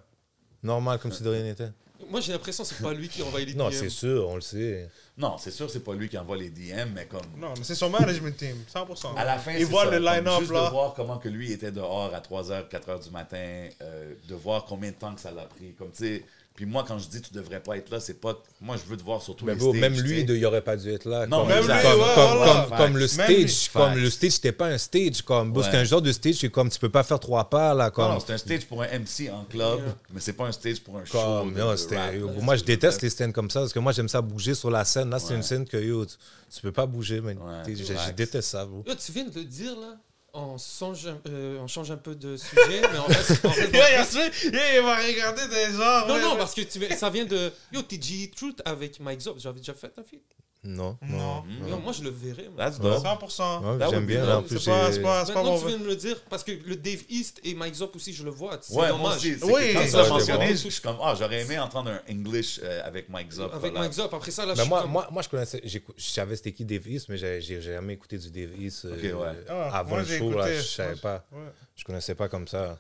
Normal, comme si de rien n'était. Moi, j'ai l'impression que c'est pas lui qui envoie les Non, DM. c'est sûr, on le sait. Non, c'est sûr, c'est pas lui qui envoie les DM, mais comme. Non, mais c'est son management team, 100%. À la fin, Il c'est voit ça, le line-up juste de là. voir comment que lui était dehors à 3h, 4h du matin, euh, de voir combien de temps que ça l'a pris. Comme, tu sais, puis moi, quand je dis tu devrais pas être là, c'est pas. Moi, je veux te voir sur tous Mais les stages, même lui, il aurait pas dû être là. Non, comme, même lui, comme, ouais, comme- voilà. comme- comme le stage, comme le stage, c'était pas un stage. Comme, Ouais. c'était un genre de stage que comme tu peux pas faire trois pas là. Non, Comme, non, c'est un stage pour un MC en club, mais c'est pas un stage pour un show. comme, de- non, de c'était- rap, yo, là. moi, je déteste les scènes comme ça parce que moi, j'aime ça bouger sur la scène. Là, c'est Ouais. une scène que yo, tu, tu peux pas bouger, mais je, déteste ça, bro. Yo, tu viens de le dire là. On, songe, euh, on change un peu de sujet, mais en fait, en fait, Yeah, il va regarder des gens. non, ouais, non, parce que tu, ça vient de. Yo, TG Truth avec Mike Zop. J'avais déjà fait un feat. Non, Non. moi, je le verrais. moi. That's dope. 100%. Ouais, That would J'aime bien. en plus, C'est pas, c'est pas, c'est pas Maintenant, tu viens de me le dire, parce que le Dave East et Mike Zop aussi, je le vois. C'est Ouais, moi aussi. c'est Oui, quand ça, tu l'as je mentionné, je suis comme, ah, j'aurais aimé entendre un English euh, avec Mike Zop. Avec voilà. Mike Zop. Après ça, là, je Ben suis moi, comme- moi, moi, je connaissais, je savais c'était qui Dave East, mais j'ai j'ai jamais écouté du Dave East euh, ouais. Ah, avant le show. Là, je savais pas. Ouais. Je connaissais pas comme ça.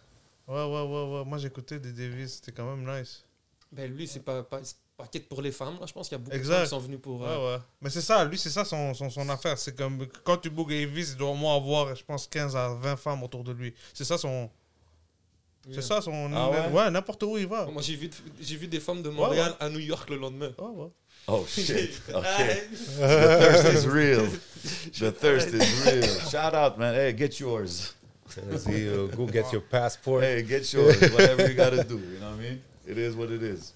Ouais, ouais, ouais, ouais. Moi, j'écoutais des Davis, c'était quand même nice. Ben lui, c'est pas, quête pour les femmes. Là. Je pense qu'il y a beaucoup de Exact. femmes qui sont venues pour. euh, Ouais, ouais. Mais c'est ça, lui, c'est ça son, son, son affaire. C'est comme quand tu bookes Davis, il doit au moins avoir, je pense, 15 à 20 femmes autour de lui. C'est ça son. yeah. C'est ça son. Ah ouais? n'importe où il va. Moi, j'ai vu, j'ai vu des femmes de Montréal à New York le lendemain. Ouais, ouais. Oh shit. OK. Hey. The thirst is real. The thirst is real. Shout out, man. Hey, get yours. Euh, go get your passport. Hey, get yours. Whatever you gotta do. You know what I mean? It is what it is.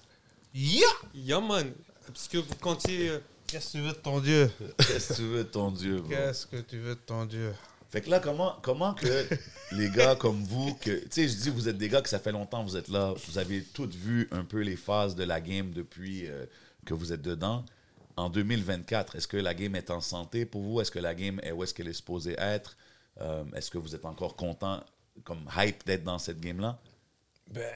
Yeah! Yeah, man. Parce que vous comptiez. euh, Qu'est-ce que tu veux de ton Dieu? Qu'est-ce que tu veux de ton Dieu, bro? Qu'est-ce que tu veux de ton Dieu? Fait que là, comment, comment que les gars comme vous, que, tu sais, je dis, vous êtes des gars que ça fait longtemps que vous êtes là, vous avez toutes vu un peu les phases de la game depuis euh, que vous êtes dedans. En 2024, est-ce que la game est en santé pour vous? Est-ce que la game est où est-ce qu'elle est supposée être? Euh, est-ce que vous êtes encore content, comme hype d'être dans cette game-là? Ben,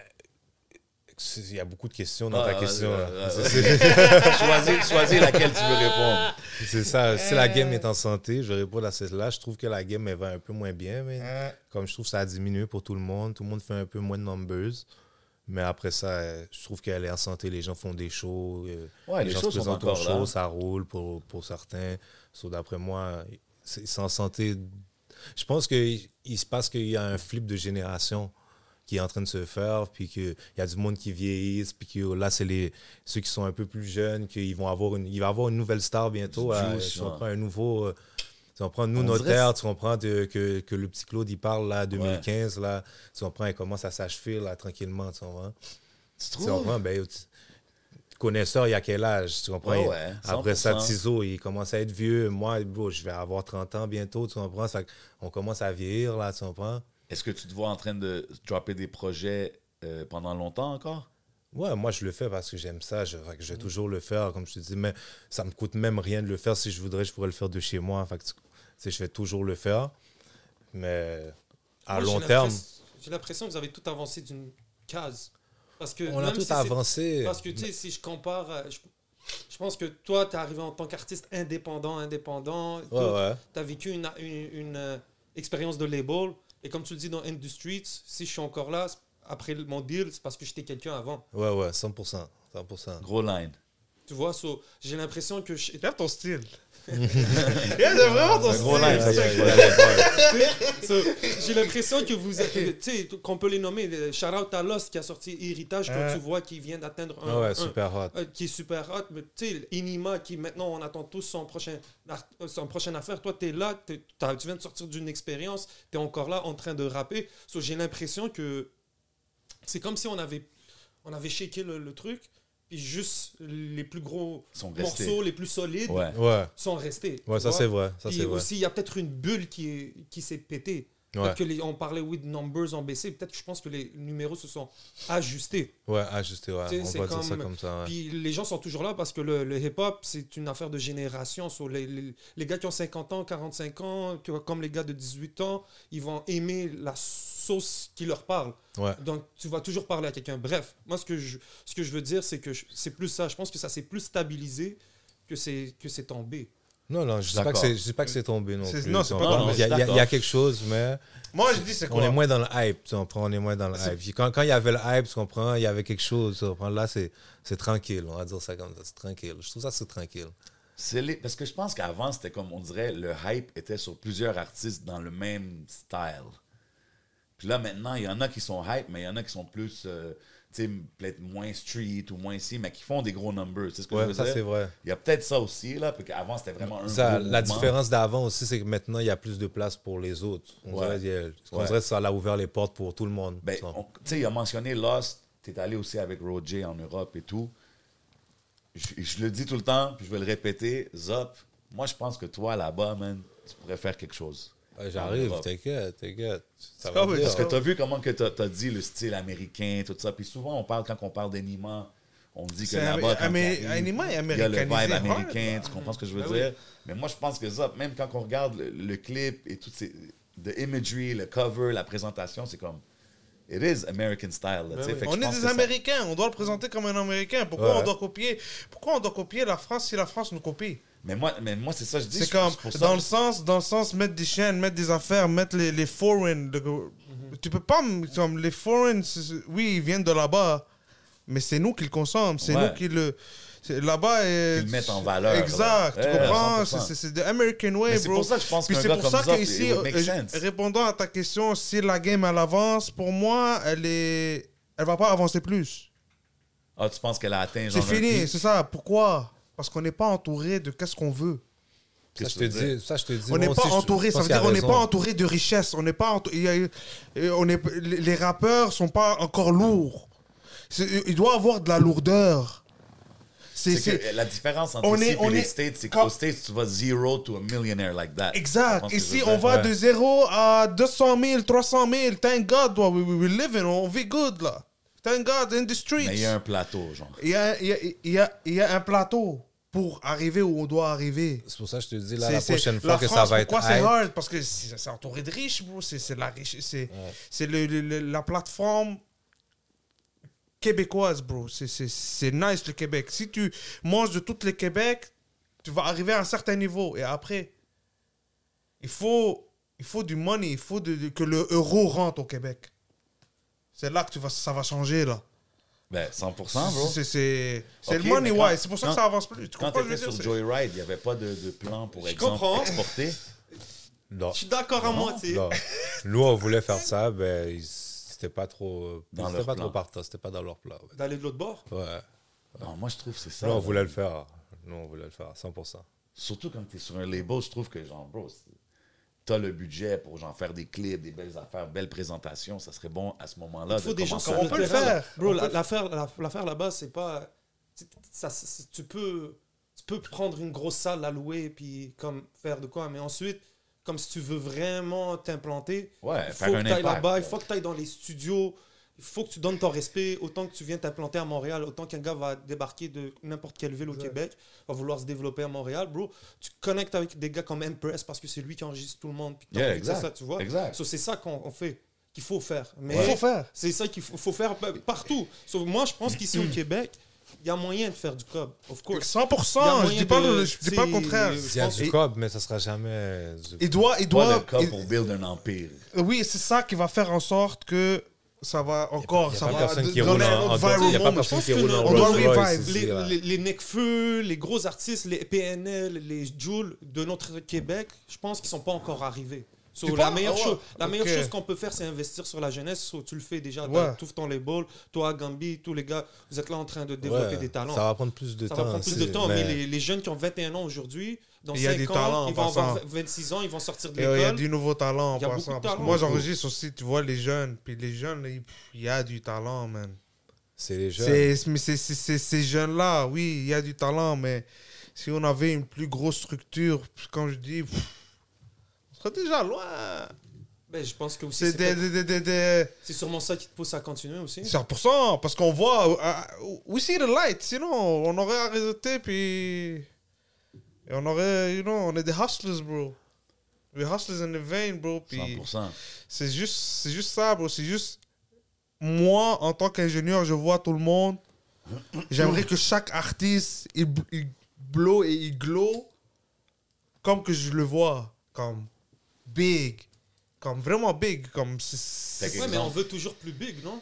il y a beaucoup de questions dans Ah, ta question. là. vas-y, C'est- c'est- choisis, choisis laquelle tu veux répondre. C'est ça. Si la game est en santé, je réponds à celle-là. Je trouve que la game elle va un peu moins bien. Mais comme je trouve que ça a diminué pour tout le monde, tout le monde fait un peu moins de numbers. Mais après ça, euh, je trouve qu'elle est en santé. Les gens font des shows. euh, Ouais, les gens shows se présentent encore au là. show, ça roule pour, pour certains. So, D'après moi, c'est en santé. Je pense qu'il il se passe qu'il y a un flip de génération qui est en train de se faire, puis qu'il y a du monde qui vieillissent, puis que là, c'est les, ceux qui sont un peu plus jeunes, qu'ils vont avoir une, il va avoir une nouvelle star bientôt. Euh, juice, tu ouais. comprends, un nouveau... euh, nous, On notre dirait- ère, tu comprends, de- que, que le petit Claude, il parle, là, 2015, là, tu comprends, il commence à s'achever, là, tranquillement, tu comprends? Tu trouves? comprends, ben, connaisseur, il y a quel âge, tu comprends? Ouais, Après ça, 100%. Tizo, il commence à être vieux. Moi, bro, je vais avoir 30 ans bientôt, tu comprends? Ça, on commence à vieillir, là, tu comprends? Est-ce que tu te vois en train de dropper des projets euh, pendant longtemps encore? Ouais, moi, je le fais parce que j'aime ça. Je, que Mm. je vais toujours le faire, comme je te dis. Mais ça me coûte même rien de le faire. Si je voudrais, je pourrais le faire de chez moi. Fait que, tu sais, je vais toujours le faire. Mais à moi, long terme, J'ai l'impression que vous avez tout avancé d'une case. Parce que on a tout si avancé. Parce que, tu sais, si je compare, euh, je, je pense que toi, tu es arrivé en tant qu'artiste indépendant, indépendant. Ouais, ouais. Tu as vécu une, une, une, euh, expérience de label. Et comme tu le dis dans Industries, si je suis encore là, après mon deal, c'est parce que j'étais quelqu'un avant. Ouais, ouais, 100%. 100%. Gros line. Tu vois, so, j'ai l'impression que. je- Regarde ton style. Regarde vraiment ton style. j'ai l'impression que vous êtes, tu sais, qu'on peut les nommer. Shout out à Lost qui a sorti Héritage, quand tu vois qu'il vient d'atteindre un, Ah ouais, un- super hot. euh, qui est super hot. Mais tu sais, Inima, qui maintenant, on attend tous son prochain, euh, son prochaine affaire. Toi, tu es là, t'es- t'as- tu viens de sortir d'une expérience, tu es encore là en train de rapper. So, j'ai l'impression que c'est comme si on avait, on avait shaké le, le truc, puis juste les plus gros Sont restés. morceaux, les plus solides, Ouais. Ouais, sont restés. ouais ça c'est vrai. Ça Puis c'est vrai. aussi, il y a peut-être une bulle qui, est, qui s'est pétée. Ouais, que les, on parlait, oui, de numbers ont baissé. Peut-être que je pense que les numéros se sont ajustés. ouais, ajusté, ouais. Tu sais, On va dire ça comme- comme ça. ouais. Puis les gens sont toujours là parce que le, le hip-hop, c'est une affaire de génération. So, les, les- les gars qui ont 50 ans, 45 ans, comme les gars de 18 ans, ils vont aimer la sauce qui leur parle. Ouais. Donc, tu vas toujours parler à quelqu'un. Bref, moi, ce que je, ce que je veux dire, c'est que c'est plus ça. Je pense que ça s'est plus stabilisé que c'est que c'est tombé. Non, non, je dis pas que D'accord. c'est- je dis pas que c'est tombé non C'est- plus. non, c'est pas tombé. Il y, a- il y a- il y a D'accord. quelque chose, mais Moi, je dis c'est on quoi? est moins dans le hype, tu comprends? On est moins dans le hype. Quand, quand il y avait le hype, tu comprends? Il y avait quelque chose, tu comprends? Là, c'est c'est tranquille, on va dire ça comme ça, c'est tranquille. Je trouve ça, c'est tranquille. C'est les- Parce que je pense qu'avant, c'était comme, on dirait, le hype était sur plusieurs artistes dans le même style. Puis là, maintenant, il y en a qui sont hype, mais il y en a qui sont plus, euh, tu sais, peut-être moins street ou moins ici, mais qui font des gros numbers. C'est ce que je veux ça dire? c'est vrai. Il y a peut-être ça aussi, là, parce qu'avant, c'était vraiment un Ça, gros la mouvement. différence d'avant aussi, c'est que maintenant, il y a plus de place pour les autres. On Ouais. dirait, a- on Ouais. dirait que ça a ouvert les portes pour tout le monde. Ben, tu sais, il a mentionné Lost, tu es allé aussi avec Roger en Europe et tout. Je, je le dis tout le temps, puis je vais le répéter, Zop, moi je pense que toi là-bas, man, tu pourrais faire quelque chose. Ouais, J'arrive, t'inquiète, t'inquiète. Ah oui. Parce que tu as vu comment que tu as, dit le style américain, tout ça. Puis souvent, on parle, quand on parle d'Anima, on dit que C'est là-bas, quand amé- on arrive, il y a le vibe américain, tu comprends ce que je veux Ben dire? Mais moi, je pense que ça, même quand on regarde le, le clip et tout ces... The imagery, le cover, la présentation, c'est comme... It is American style. sais. oui. On est des ça- Américains, on doit le présenter comme un Américain. Pourquoi Ouais. on doit copier? Pourquoi on doit copier la France si la France nous copie? Mais moi, mais moi c'est ça que je dis. C'est comme pour ça- dans le sens dans le sens mettre des chaînes, mettre des affaires, mettre les, les foreign. de- Tu peux pas comme les foreign oui, ils viennent de là-bas, mais c'est nous qui le consomment, c'est Ouais. nous qui le là-bas et Qui le mettent en valeur, Exact, là. tu comprends? 100%. C'est- C'est the American way, Mais c'est bro. pour ça que je pense Puis qu'un c'est pour ça would make euh, sense. répondant à ta question, si la game elle avance, pour moi, elle est, elle va pas avancer plus. Ah, tu penses qu'elle a atteint C'est genre fini, c'est ça. Pourquoi? Parce qu'on n'est pas entouré de qu'est-ce qu'on veut. Ça, je te dis, ça, je te dis. On n'est pas entouré, ça veut dire qu'il a on n'est pas entouré de richesse. On n'est pas entou- il y a- euh, on est les rappeurs sont pas encore lourds. Il doit avoir de la lourdeur. C'est la différence entre on ici est- et on les est- States, c'est qu'aux States, tu vas zero to a millionaire like that. Exact. Ici, on va Ouais. de 0 à 200 000, 300 000. Thank God, we, we, we living, on vit good là. Thank God in the streets. Mais il y a un plateau, genre. Il y a, il y a- il y a- il y a un plateau pour arriver où on doit arriver. C'est pour ça que je te dis, là, la prochaine la fois que ça va être pourquoi c'est hard? Parce que c'est entouré de riches, bro. C'est la riche, c'est c'est le, le- le- la plateforme québécoise, bro. C'est- nice le Québec. Si tu manges de tout le Québec, tu vas arriver à un certain niveau. Et après, il faut il faut du money, il faut de- de- que le euro rentre au Québec. C'est là que tu vas, ça va changer là. Ben, 100%, bro. C'est le money, mais quand- ouais. C'est pour ça que ça avance plus. Tu Quand comprends étais je sur veux? Joyride, il n'y avait pas de, de plan pour Je exemple comprends. exporter? non, Je suis d'accord à moitié. Nous, on voulait faire ça, ben, ils- c'était pas trop. C'était pas plan. trop partant, c'était pas dans leur plan. ouais. D'aller de l'autre bord? Ouais. Non, moi, je trouve que c'est ça. Nous, on voulait le faire. Nous, on voulait le faire, 100%. Surtout quand tu es sur un label, je trouve que, genre, bro, tu as le budget pour genre, faire des clips, des belles affaires, belles présentations. Ça serait bon à ce moment-là. Il faut de des gens à- On le peut le faire. Bro, l'affaire la- l'affaire là-bas, c'est pas. Ça, tu, peux, tu peux prendre une grosse salle, la louer, puis comme faire de quoi. Mais ensuite, comme si tu veux vraiment t'implanter, Ouais, il faut faire que tu ailles là-bas, il faut que tu ailles dans les studios. Il faut que tu donnes ton respect. Autant que tu viens t'implanter à Montréal, autant qu'un gars va débarquer de n'importe quelle ville au Québec, va vouloir se développer à Montréal, bro. Tu connectes avec des gars comme Empress parce que c'est lui qui enregistre tout le monde. Puis Yeah, exact. ça, tu vois. Exact. So, c'est ça qu'on on fait, qu'il faut faire. Mais Il faut faire. c'est ça qu'il faut, faut faire pa- partout. Moi, je pense qu'ici au Québec, il y a moyen de faire du cob, of course. 100%, Il y a je dis pas, de- je dis pas le contraire. Il y a du cob, mais ça sera jamais. du- Il doit, il Pas doit. il- pour build un empire. oui, c'est ça qui va faire en sorte que ça va encore, ça va personne qui donner roule un en- autre viral moment. personne pense qui que roule le- en on doit revive. les, les, les Necfeu, les gros artistes, les PNL, les Jules de notre Québec, je pense qu'ils sont pas encore arrivés. So, Tu la meilleure, Ah ouais. chose, la meilleure chose qu'on peut faire, c'est investir sur la jeunesse. So, tu le fais déjà. Ouais. Tu ouvres ton label. Toi, Gambi, tous les gars, vous êtes là en train de développer Ouais, des talents. Ça va prendre plus de Ça temps. va prendre plus de temps, mais, mais- les, les jeunes qui ont 21 ans aujourd'hui, dans Il y a 5 des ans, talents, ils en vont avoir passant. 26 ans, ils vont sortir de euh, Il y a l'école. du nouveau talent en passant. Parce que moi, j'enregistre aussi, tu vois les jeunes. Puis les jeunes, il y a du talent, man. C'est les jeunes. C'est, ces jeunes-là, oui, il y a du talent, mais si on avait une plus grosse structure, quand je dis, pff, on serait déjà loin. Ben, je pense que aussi, C'est c'est des, peut-être- des, des, des- c'est sûrement ça qui te pousse à continuer aussi. 100%, parce qu'on voit, uh, we see the light, sinon on aurait arrêté, puis et on aurait, you know, on est des hustlers, bro. We're hustlers in the vein, bro, puis 100%. c'est juste, c'est juste ça, bro, c'est juste, moi, en tant qu'ingénieur, je vois tout le monde, j'aimerais que chaque artiste, il, il blow et il glow comme que je le vois, comme big, comme vraiment big, comme c'est- c'est- Ouais, mais on veut toujours plus big, non?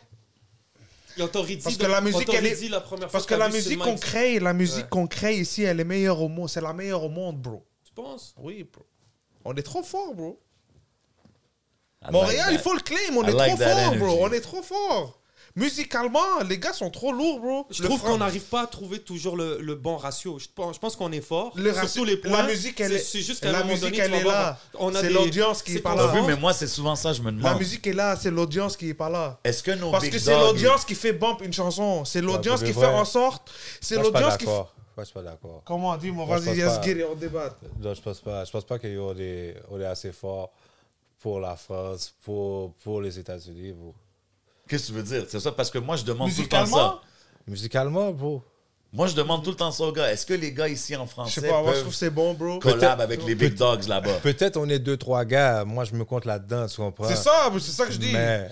Parce de- que la musique, elle est- dit la première Parce que la musique qu'on crée, la musique Ouais. qu'on crée ici, elle est meilleure au monde. C'est la meilleure au monde, bro. Tu penses? Oui, bro. On est trop fort, bro. I Montréal, like il faut le claim. On I est like trop fort, bro. On est trop fort. Musicalement, les gars sont trop lourds, bro. Je Le trouve qu'on n'arrive pas à trouver toujours le, le bon ratio. Je pense, je pense qu'on est fort Le sur ratio- tous les points. la musique, elle est- C'est juste qu'à un la moment musique, donné, elle est voir, là. on a C'est des- l'audience qui est pas là. Mais moi, c'est souvent ça, je me La demande. musique est là, c'est l'audience qui est pas là. Est-ce que nos Parce big que c'est l'audience qui fait bump une chanson. C'est l'audience qui fait en sorte. C'est l'audience qui. Moi, je suis pas d'accord. Comment dis-moi, vas-y, get it, on débat. Non, je pense pas. Je pense pas qu'on est, on est assez fort pour la France, pour, pour les États-Unis. Qu'est-ce que tu veux dire? C'est ça, parce que moi, je demande tout le temps Musicalement, ça. Musicalement, bro. Moi, je demande tout le temps ça aux gars. Est-ce que les gars ici en je français sais pas, moi je peuvent trouve que c'est bon, bro. collab avec les big dogs là-bas? Peut-être on est deux, trois gars. Moi, je me compte là-dedans, tu comprends? C'est ça, bro, c'est ça que je dis. Mais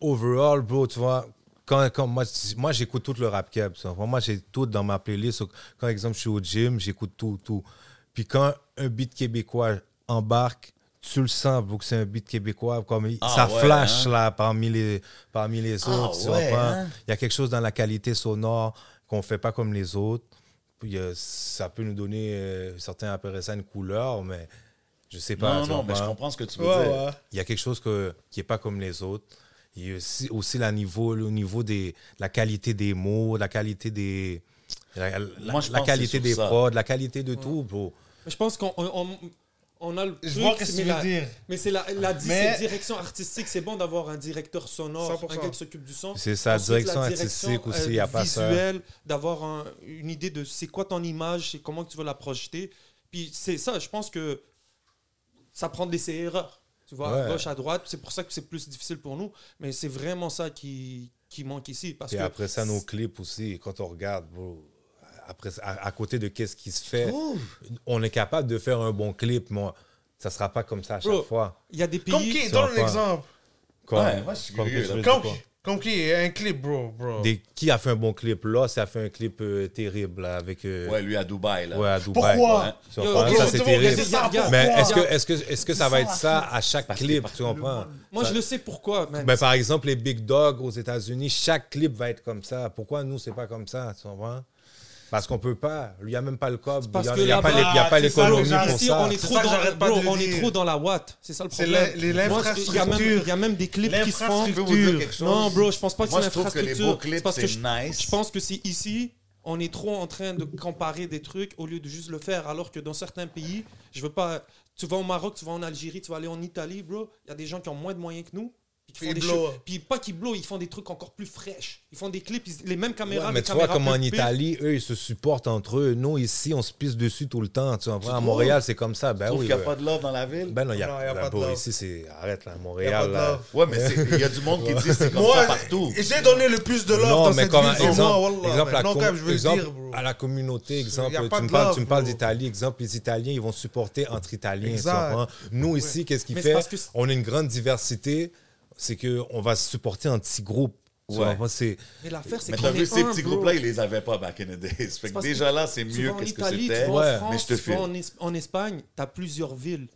overall, bro, tu vois, quand, quand moi, moi j'écoute tout le rap cap. tu comprends? Moi, j'ai tout dans ma playlist. Quand, exemple, je suis au gym, j'écoute tout, tout. Puis quand un beat québécois embarque, tu le sens, que c'est un beat québécois. Comme, Ah ça ouais, flash, hein? là, parmi les, parmi les Ah autres. tu ouais, hein? Il y a quelque chose dans la qualité sonore qu'on fait pas comme les autres. Puis, euh, ça peut nous donner, euh, certains appelleraient ça une couleur, mais je sais pas. Non, non, mais je comprends? ce que tu veux Ouais, dire. ouais. il y a quelque chose que, qui n'est pas comme les autres. Il y a aussi, aussi la niveau, le niveau des, la qualité des mots, la qualité des. La, la- Moi, je la pense que qualité des prods, la qualité de tout, bro. Je pense qu'on on, a le Je truc, vois ce que tu la- veux dire. Mais c'est la, Mais- direction artistique. C'est bon d'avoir un directeur sonore, 100%. un gars qui s'occupe du son. C'est ça, Ensuite, direction la artistique aussi, il n'y a pas ça. d'avoir un- une idée de c'est quoi ton image, c'est comment tu veux la projeter. Puis c'est ça, je pense que ça prend des essais et erreurs. Tu vois, à gauche, à droite. C'est pour ça que c'est plus difficile pour nous. Mais c'est vraiment ça qui, qui manque ici. Parce Et que après ça, nos clips aussi, quand on regarde, bro, après, à, à côté de qu'est-ce qui se fait, on est capable de faire un bon clip, mais ça sera pas comme ça à chaque Bro, fois. il y a des pays. Comme qui Ça Donne un pas. exemple. Ouais, moi, je comme curieux, Comme quoi? Comme qui? Un clip, bro. bro. Des- qui a fait un bon clip? Là Ça a fait un clip euh, terrible là, avec. euh, Ouais, lui à Dubaï, là. ouais, à Dubaï. Pourquoi? Yo, ok, ça, c'est te terrible. ça, Mais est-ce que, est-ce que, est-ce que ça va être ça à chaque Parce clip, partout tu comprends? Moi, Ça- je le sais pourquoi. man. Ben, par exemple, les Big Dogs aux États-Unis, chaque clip va être comme ça. Pourquoi nous, c'est pas comme ça, tu comprends? Parce qu'on peut pas. Il n'y a même pas le cob. Il n'y a, pas là-bas, les- il y a pas c'est ça, l'économie pour ça. on est trop ça dans, bro, on est trop dans la watt. C'est ça le problème. Il y, a même- il y a même des clips qui se font. Non, bro, je pense pas que c'est l'infrastructure. parce que nice. je pense que c'est ici, on est trop en train de comparer des trucs au lieu de juste le faire. Alors que dans certains pays, je veux pas. Tu vas au Maroc, tu vas en Algérie, tu vas aller en Italie, bro. Il y a des gens qui ont moins de moyens que nous. Puis qui font Ils des blow. choses- Puis pas qu'ils blow, ils font des trucs encore plus fraîches. Ils font des clips, ils- les mêmes caméras. Ouais, mais tu vois, comme en. Italie, eux, ils se supportent entre eux. Nous, ici, on se pisse dessus tout le temps. Tu comprends? À? Montréal, c'est comme ça. Ben Tu oui. qu'il n'y a pas de love dans la ville? Ben non, il y a, ben, pas de love. ici, c'est. Arrête, là, Y a pas Montréal. de là. love. Ouais, mais il y a du monde qui dit c'est comme Moi, ça partout. J'ai donné le plus de love non, dans mais cette comme ville, exemple, moi, exemple, la non, com- quand même, je veux exemple, le dire, bro. à la communauté, exemple, tu me parles, d'Italie, exemple, les Italiens, ils vont supporter entre Italiens. Nous, ici, qu'est-ce qu'il Mais c'est fait? parce que c'est- On a une grande diversité, c'est qu'on va se supporter en petits groupes. Tu Ouais. comprends? C'est- Mais l'affaire, c'est Mais qu'on t'as vu, ces un, petits bro. groupes-là, ils les avaient pas back in the days. Fait que parce déjà que là, c'est mieux en que ce que Italie, c'était. tu vas Ouais, en France, mais je te tu file. en, Es- en Espagne, tu as plusieurs villes.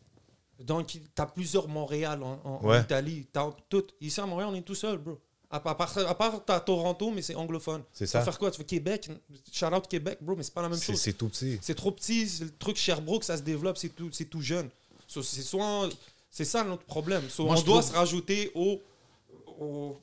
Donc, tu as plusieurs Montréal en, en- en Ouais. Italie. T'as tout. Ici, à Montréal, on est tout seul, bro. À, part- à part, à part t'as Toronto, mais c'est anglophone. C'est Tu vas ça. faire quoi? Tu veux Québec? Shout out Québec, bro, mais c'est pas la même C'est chose. c'est tout petit. C'est trop petit, c'est le truc Sherbrooke, ça se développe, c'est tout, c'est tout jeune. So, c'est soit, c'est ça notre problème. So, Moi, on doit trouve- se rajouter au, au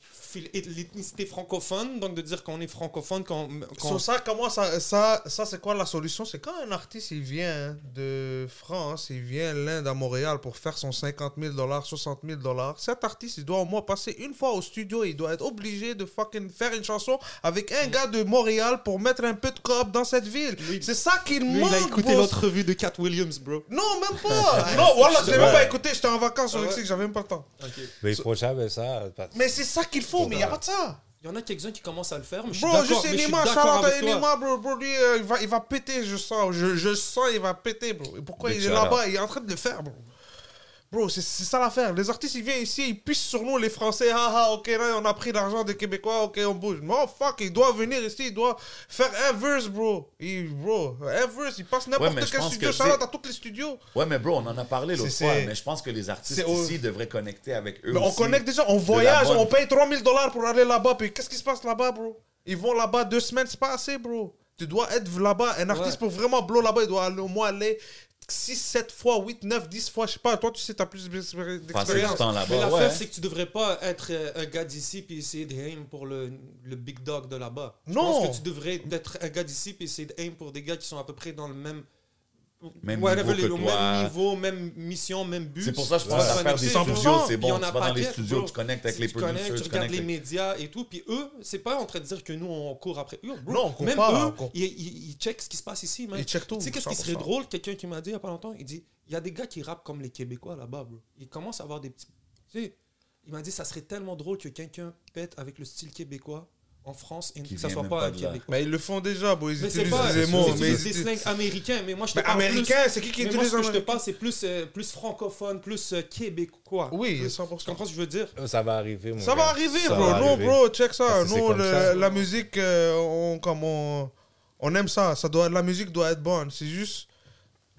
l'ethnicité francophone, donc de dire qu'on est francophone, qu'on, qu'on- Sur ça, comment ça, ça, ça c'est quoi la solution? C'est quand un artiste il vient de France, il vient l'Inde à Montréal pour faire son 50 000 dollars, 60 000 dollars. Cet artiste, il doit au moins passer une fois au studio. Il doit être obligé de fucking faire une chanson avec un gars de Montréal pour mettre un peu de cop dans cette ville. C'est ça qu'il Lui, manque. il a écouté bro. l'autre revue de Cat Williams, bro. Non, même pas. non, voilà, je l'ai même pas écouté. J'étais en vacances au Ah ouais? Mexique, j'avais même pas le temps. Mais il faut jamais ça. parce- Mais c'est ça qu'il faut, mais il n'y a pas de ça. Il y en a quelques-uns qui commencent à le faire, mais je suis Bro, juste mais je suis Enima, Charlotte. Enima, bro, bro, lui, euh, il, va, il va péter, je sens. Je, je sens, il va péter, bro. Et pourquoi Big il est là-bas Il est en train de le faire, bro. Bro, c'est c'est ça l'affaire. Les artistes, ils viennent ici, ils pissent sur nous, les Français. Ah ah, ok, là, on a pris l'argent des Québécois, ok, on bouge. Non, fuck, il doit venir ici, il doit faire un verse, bro. Il, bro, un verse, il passe n'importe je quel studio. c'est- à tous les studios. Ouais, mais bro, on en a parlé l'autre fois, mais je pense que les artistes ici devraient connecter avec eux Mais on connecte déjà, on voyage, on paye 3000 dollars pour aller là-bas. Puis qu'est-ce qui se passe là-bas, bro? Ils vont là-bas deux semaines, c'est pas assez, bro. Tu dois être là-bas. Un artiste pour vraiment blow là-bas, il doit aller, au moins aller 6, 7 fois, 8, 9, 10 fois. Je sais pas, toi, tu sais, t'as plus d'expérience. Mais l'affaire, ouais. c'est que tu devrais pas être euh, un gars d'ici puis essayer de aim pour le, le big dog de là-bas. Je Non. pense que tu devrais être un gars d'ici puis essayer de aim pour des gars qui sont à peu près dans le même. Même niveau que toi. même niveau, même mission, même but. C'est pour ça que je pense vas à faire des studios, c'est bon. Tu vas dans les studios, tu connectes avec les producers, tu tu regardes les médias et tout. Puis eux, c'est pas en train de dire que nous, on court après eux. bro. Non, on court Même pas, eux, ils, ils, ils checkent ce qui se passe ici. man. Ils checkent tout, Tu sais, qu'est-ce qui 100%. serait drôle? Quelqu'un qui m'a dit il y a pas longtemps, il dit il y a des gars qui rappent comme les Québécois là-bas, bro. Ils commencent à avoir des petits. Tu sais, il m'a dit ça serait tellement drôle que quelqu'un pète avec le style québécois en France et Qui que ça soit pas là. Québécois. Mais ils le font déjà, bro. Ils Mais c'est utilisent pas des mots. Mais des slangs américains, mais moi je te Mais parle américain, c'est qui qui mais moi, utilise ce que je te parle, c'est plus, euh, plus francophone, plus euh, québécois. Oui, Plus- 100%. Tu comprends ce que je veux dire? Ça va arriver, mon Ça gars. va arriver, Ça bro. va Non, arriver. bro, check ça. Parce Nous, le- ça. la musique, euh, on, comme on, on aime ça. ça doit, la musique doit être bonne. C'est juste,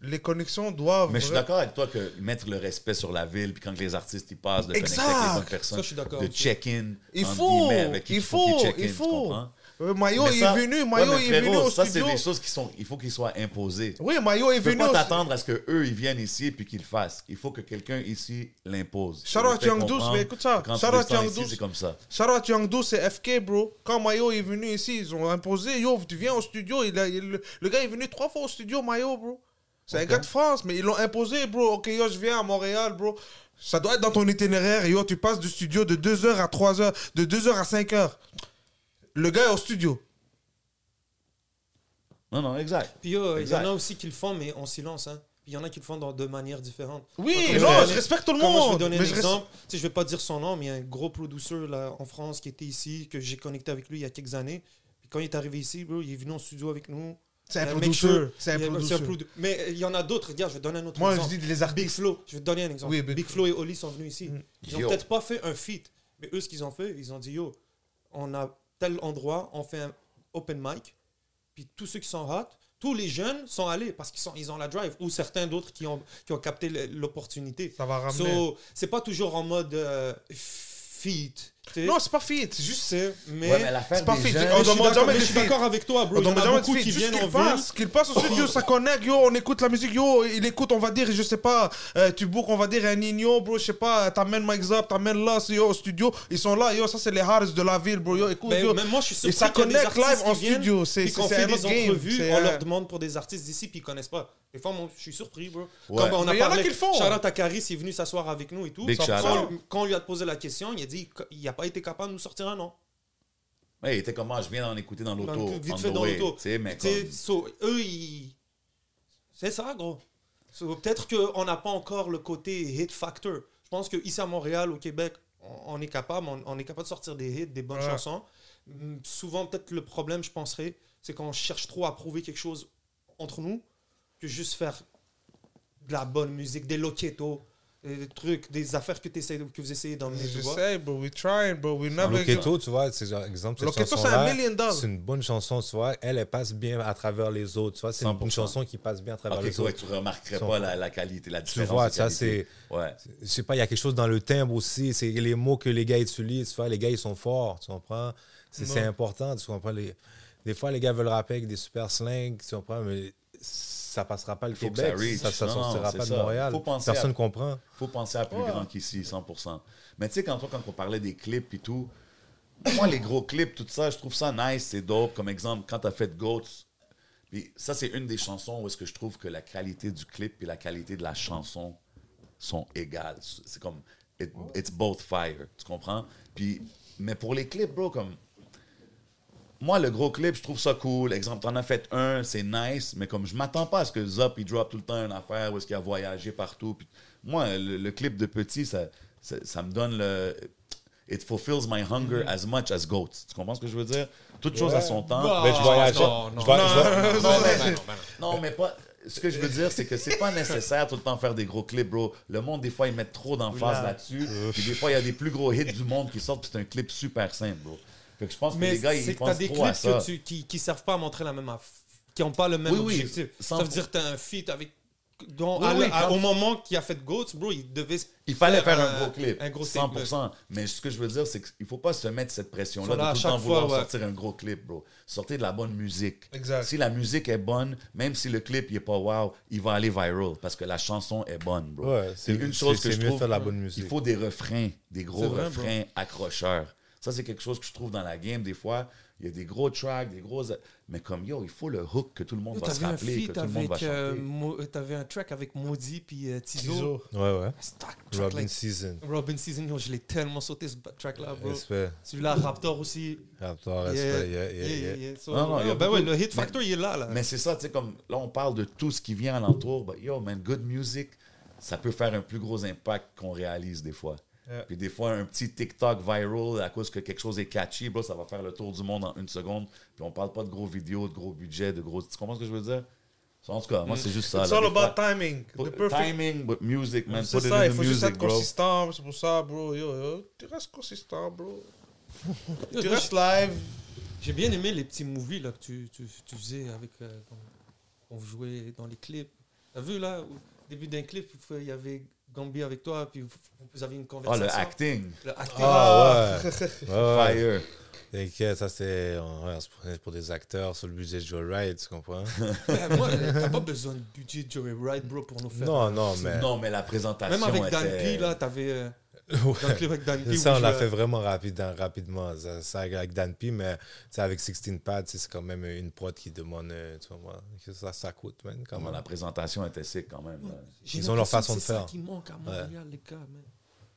les connexions doivent. Mais je suis d'accord avec toi que mettre le respect sur la ville, puis quand les artistes ils passent, de Exact. connecter avec les bonnes Ça, personnes, d'accord de check-in, Il faut, guillemets, avec qui il faut il faut. Euh, Mayo est ça- venu, ouais, Mayo est venu au ça, c'est des choses qui sont, il faut qu'ils soient imposées. Oui, Mayo est Tu peux venu. pas t'attendre à ce qu'eux, ils viennent ici puis qu'ils le fassent. Il faut que quelqu'un ici l'impose. Shout Young Douce, mais écoute ça. que Quand Shout Young Douce. c'est comme ça. Shout out Young Douce, c'est FK, bro. Quand Mayo est venu ici, ils ont imposé. Yo, tu viens au studio. Il a- il- le, le gars est venu trois fois au studio, Mayo, bro. C'est un gars de France, mais ils l'ont imposé, bro. Ok, yo, je viens à Montréal, bro. Ça doit être dans ton itinéraire. Yo, tu passes du studio de 2h à 3h, de 2h à 5h. Le gars est au studio. Non, non, exact. Puis euh, il y en a aussi qui le font, mais en silence. Hein. Puis il y en a qui le font dans de manières différentes. Oui, non, je respecte tout le comme moi, je vais monde. donner mais un je exemple. Tu sais, je vais pas dire son nom, mais il y a un gros producer là, en France qui était ici, que j'ai connecté avec lui il y a quelques années. Puis quand il est arrivé ici, bro, il est venu en studio avec nous. C'est un Euh, make producer. sure- C'est un Mais il y en a d'autres. Regarde, je vais donner un autre Moi, je exemple. dis les Big artistes. Flo, je vais te donner un exemple. Oui, Big, Big Flo et Oli sont venus ici. Mm. Ils ont Yo. peut-être pas fait un feat, mais eux, ce qu'ils ont fait, ils ont dit Yo, on a tel endroit, on fait un open mic, puis tous ceux qui sont hot, tous les jeunes sont allés parce qu'ils ils ont la drive, ou certains d'autres qui ont, qui ont capté l'opportunité. Ça va ramener. So, c'est pas toujours en mode euh, feat. Non, c'est pas fit. C'est juste. C'est- mais, Ouais, mais c'est pas jeunes- On demande jamais je suis d'accord avec toi, bro. On Il demande jamais beaucoup de qui. Juste viennent en qu'il passe, ville. qu'il passe au studio, ça connecte, yo, on écoute la musique, yo, il écoute, on va dire, je sais pas, euh, tu book, on va dire un Nino, bro, je sais pas, t'amènes Mike Zop, t'amènes là, yo, au studio, ils sont là, yo, ça c'est les hardest de la ville, bro, yo, écoute, Ben, yo. même moi, je suis Et ça connecte live en studio, c'est c'est fait des entrevues, on leur demande pour des artistes d'ici, puis ils connaissent pas. Des fois, moi, je suis surpris, bro. Ouais. Comme on a Mais y en a parlé, qui le font. Charlotte Akaris est venu s'asseoir avec nous et tout. Quand- on lui a posé la question, il a dit qu'il n'a pas été capable de nous sortir un nom. Ouais, il était comme moi, je viens d'en écouter dans l'auto. Vite fait the dans l'auto. Comme- so, eux, ils... c'est ça, gros. So, Peut-être qu'on n'a pas encore le côté hit factor. Je pense qu'ici à Montréal, au Québec, on, on est capable, on, on est capable de sortir des hits, des bonnes Ouais. chansons. Mm, Souvent, peut-être le problème, je penserais, c'est qu'on cherche trop à prouver quelque chose entre nous que juste faire de la bonne musique, des loquetos. Des trucs, des affaires que, que vous essayez d'emmener, tu vois. J'essaie, bro. We trying, bro. We never. Loketo, tu vois, c'est genre, exemple, cette Loketo, c'est un million dollars. C'est une bonne chanson, tu vois. Elle, elle passe bien à travers les autres, tu vois. C'est une, 100%. une chanson qui passe bien à travers les autres. tu remarquerais Son- pas la, la qualité, la Tu différence. vois, de ça, c'est. Ouais. Je sais pas, il y a quelque chose dans le timbre aussi. C'est les mots que les gars utilisent. Tu vois, les gars, ils sont forts, tu comprends? C'est Ouais. important, tu comprends? Les, des fois, les gars veulent rapper avec des super slings, tu comprends? Mais ça passera pas le Faut que Québec. ça. Ça, ça Non, sortira pas de ça. Montréal. Faut penser Personne à- comprend. faut penser à plus Ouais. grand qu'ici, 100%. Mais tu sais, quand, toi, quand on parlait des clips et tout, moi, les gros clips, tout ça, je trouve ça nice, c'est dope. Comme exemple, quand tu as fait Goats, puis ça, c'est une des chansons où est-ce que je trouve que la qualité du clip et la qualité de la chanson sont égales. C'est comme, it- it's both fire, tu comprends? Puis, mais pour les clips, bro, comme, moi, le gros clip, je trouve ça cool. Exemple, t'en as fait un, c'est nice, mais comme je m'attends pas à ce que Zop, il drop tout le temps une affaire où est-ce qu'il a voyagé partout. Puis moi, le, le clip de Petit, ça, ça, ça me donne le... It fulfills my hunger as much as Goats. Tu comprends ce que je veux dire? Toute chose à son temps. Bah, Mais je voyage. non, non. Non, mais, non, mais pas. Ce que je veux dire, c'est que c'est pas nécessaire tout le temps faire des gros clips, bro. Le monde, des fois, ils mettent trop d'emphase là-dessus. Puis des fois, il y a des plus gros hits du monde qui sortent, puis c'est un clip super simple, bro. Fait que je pense que Mais les gars, c'est ils que pensent des trop à clips ça. que tu, qui, qui servent pas à montrer la même affaire, qui n'ont pas le même Oui, oui, objectif. sans- Ça veut dire que t'as un feat avec. Oui, à- oui, à- quand- au moment qu'il a fait Goats, bro, il devait. Il fallait faire un, un- gros clip. un gros 100%. Mais ce que je veux dire, c'est qu'il faut pas se mettre cette pression-là de tout le temps vouloir ouais. sortir un gros clip, bro. Sortez de la bonne musique. Exact. Si la musique est bonne, même si le clip il est pas wow, il va aller viral parce que la chanson est bonne, bro. Ouais, c'est c'est- une chose c'est- que c'est je mieux de trouve. faire de la bonne musique. Il faut des refrains, des gros C'est vrai, refrains accrocheurs. Ça, c'est quelque chose que je trouve dans la game. Des fois, il y a des gros tracks, des gros. Mais comme yo, il faut le hook que tout le monde Yo, va se rappeler, que feat tout le monde va avec. euh, chanter. T'avais un track avec Maudit puis euh, Tizo. Tizo. Ouais, ouais. Robin like- Season. Robin Season, yo, je l'ai tellement sauté ce track-là, bro. Celui-là, Raptor aussi. Raptor, Yeah, respect. Yeah, yeah, yeah, yeah. yeah. So, Non, non, ben ouais, le hit mais- factor, il est là, là. Mais c'est ça, tu sais, comme là, on parle de tout ce qui vient alentour. But yo, man, good music, ça peut faire un plus gros impact qu'on réalise des fois. Yeah. Puis des fois, un petit TikTok viral à cause que quelque chose est catchy, bro, ça va faire le tour du monde en une seconde. Puis on parle pas de gros vidéos, de gros budgets, de gros. Tu comprends ce que je veux dire? En tout cas, moi, c'est juste ça. It's là, all des fois. about timing. Put- The perfect- Timing, but music, man. C'est Put it ça, in il the faut juste music, être bro. consistant. C'est pour ça, bro. Yo, yo, tu restes consistant, bro. Yo, Tu restes live. J'ai bien aimé les petits movies là, que tu, tu, tu faisais avec. Euh, on jouait dans les clips. T'as vu là, au début d'un clip, il y avait Gambi avec toi, puis vous, vous aviez une Ah, conversation. le acting. Le acting. Ah ouais. ouais, ouais. Fire. T'inquiète, ça c'est ouais, c'est pour, pour des acteurs sur le budget de Joe Ride, tu comprends? Ouais, moi, t'as pas besoin de budget Joey Ride, bro, pour nous faire. non, non, mais. Non, mais la présentation. Même avec Dan était- P, là, t'avais. Euh, Ouais. dans le clip avec Dan P. Ça, on l'a fait vraiment rapide, rapidement. Ça, ça avec Dan P, mais tu avec 16 Pads, c'est quand même une prod qui demande. euh, Tu vois, que ça, ça coûte, man, quand même. la présentation était sick quand même. J'ai Ils ont leur façon de c'est faire. ça qui manque à Montréal, les gars. man.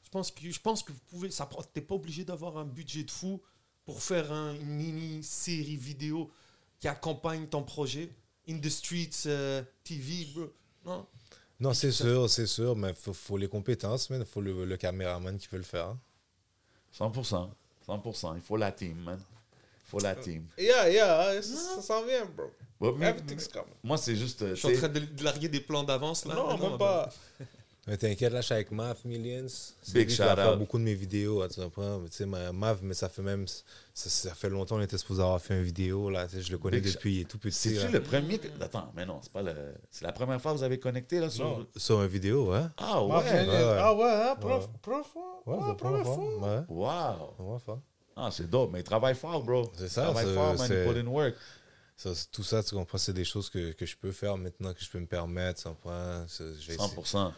Je pense que je pense que vous pouvez. Prend- t'es pas obligé d'avoir un budget de fou pour faire un- une mini série vidéo qui accompagne ton projet. In the Streets euh, TV, bro. Non. Non, c'est sûr, c'est sûr, mais il faut, faut les compétences, mais il faut le, le caméraman qui peut le faire. 100%. 100%. Il faut la team, man. Il faut la team. Yeah, yeah, ça, ça s'en vient, bro. But me- Everything's coming. moi, c'est juste. euh, Je suis en train de, larguer des plans d'avance là. Non, même pas. Mais t'inquiète, là, je suis avec Mav Millions. C'est Big lui qui va shout faire out. beaucoup de mes vidéos, hein, tu comprends? Mais Tu sais, ma- Mav, mais ça fait même. Ça, ça fait longtemps qu'on était supposé avoir fait une vidéo, là. Je le connais Big depuis, il est tout petit. C'est-tu le premier. que- Attends, mais non, c'est pas le. C'est la première fois que vous avez connecté, là, sur. Non. Sur une vidéo, hein? Ah, ouais. ouais. Ah ouais, hein, prof, Ouais. prof, Ouais, ouais, première première fois. fois. Ouais. Wow. Ouais. Ah, c'est dope. Mais il travaille fort, bro. C'est Il ça, travaille c'est- fort, man. Il put in work. Ça, tout ça, tu comprends, c'est des choses que, que je peux faire maintenant, que je peux me permettre, tu comprends? C'est- je vais essayer- 100%.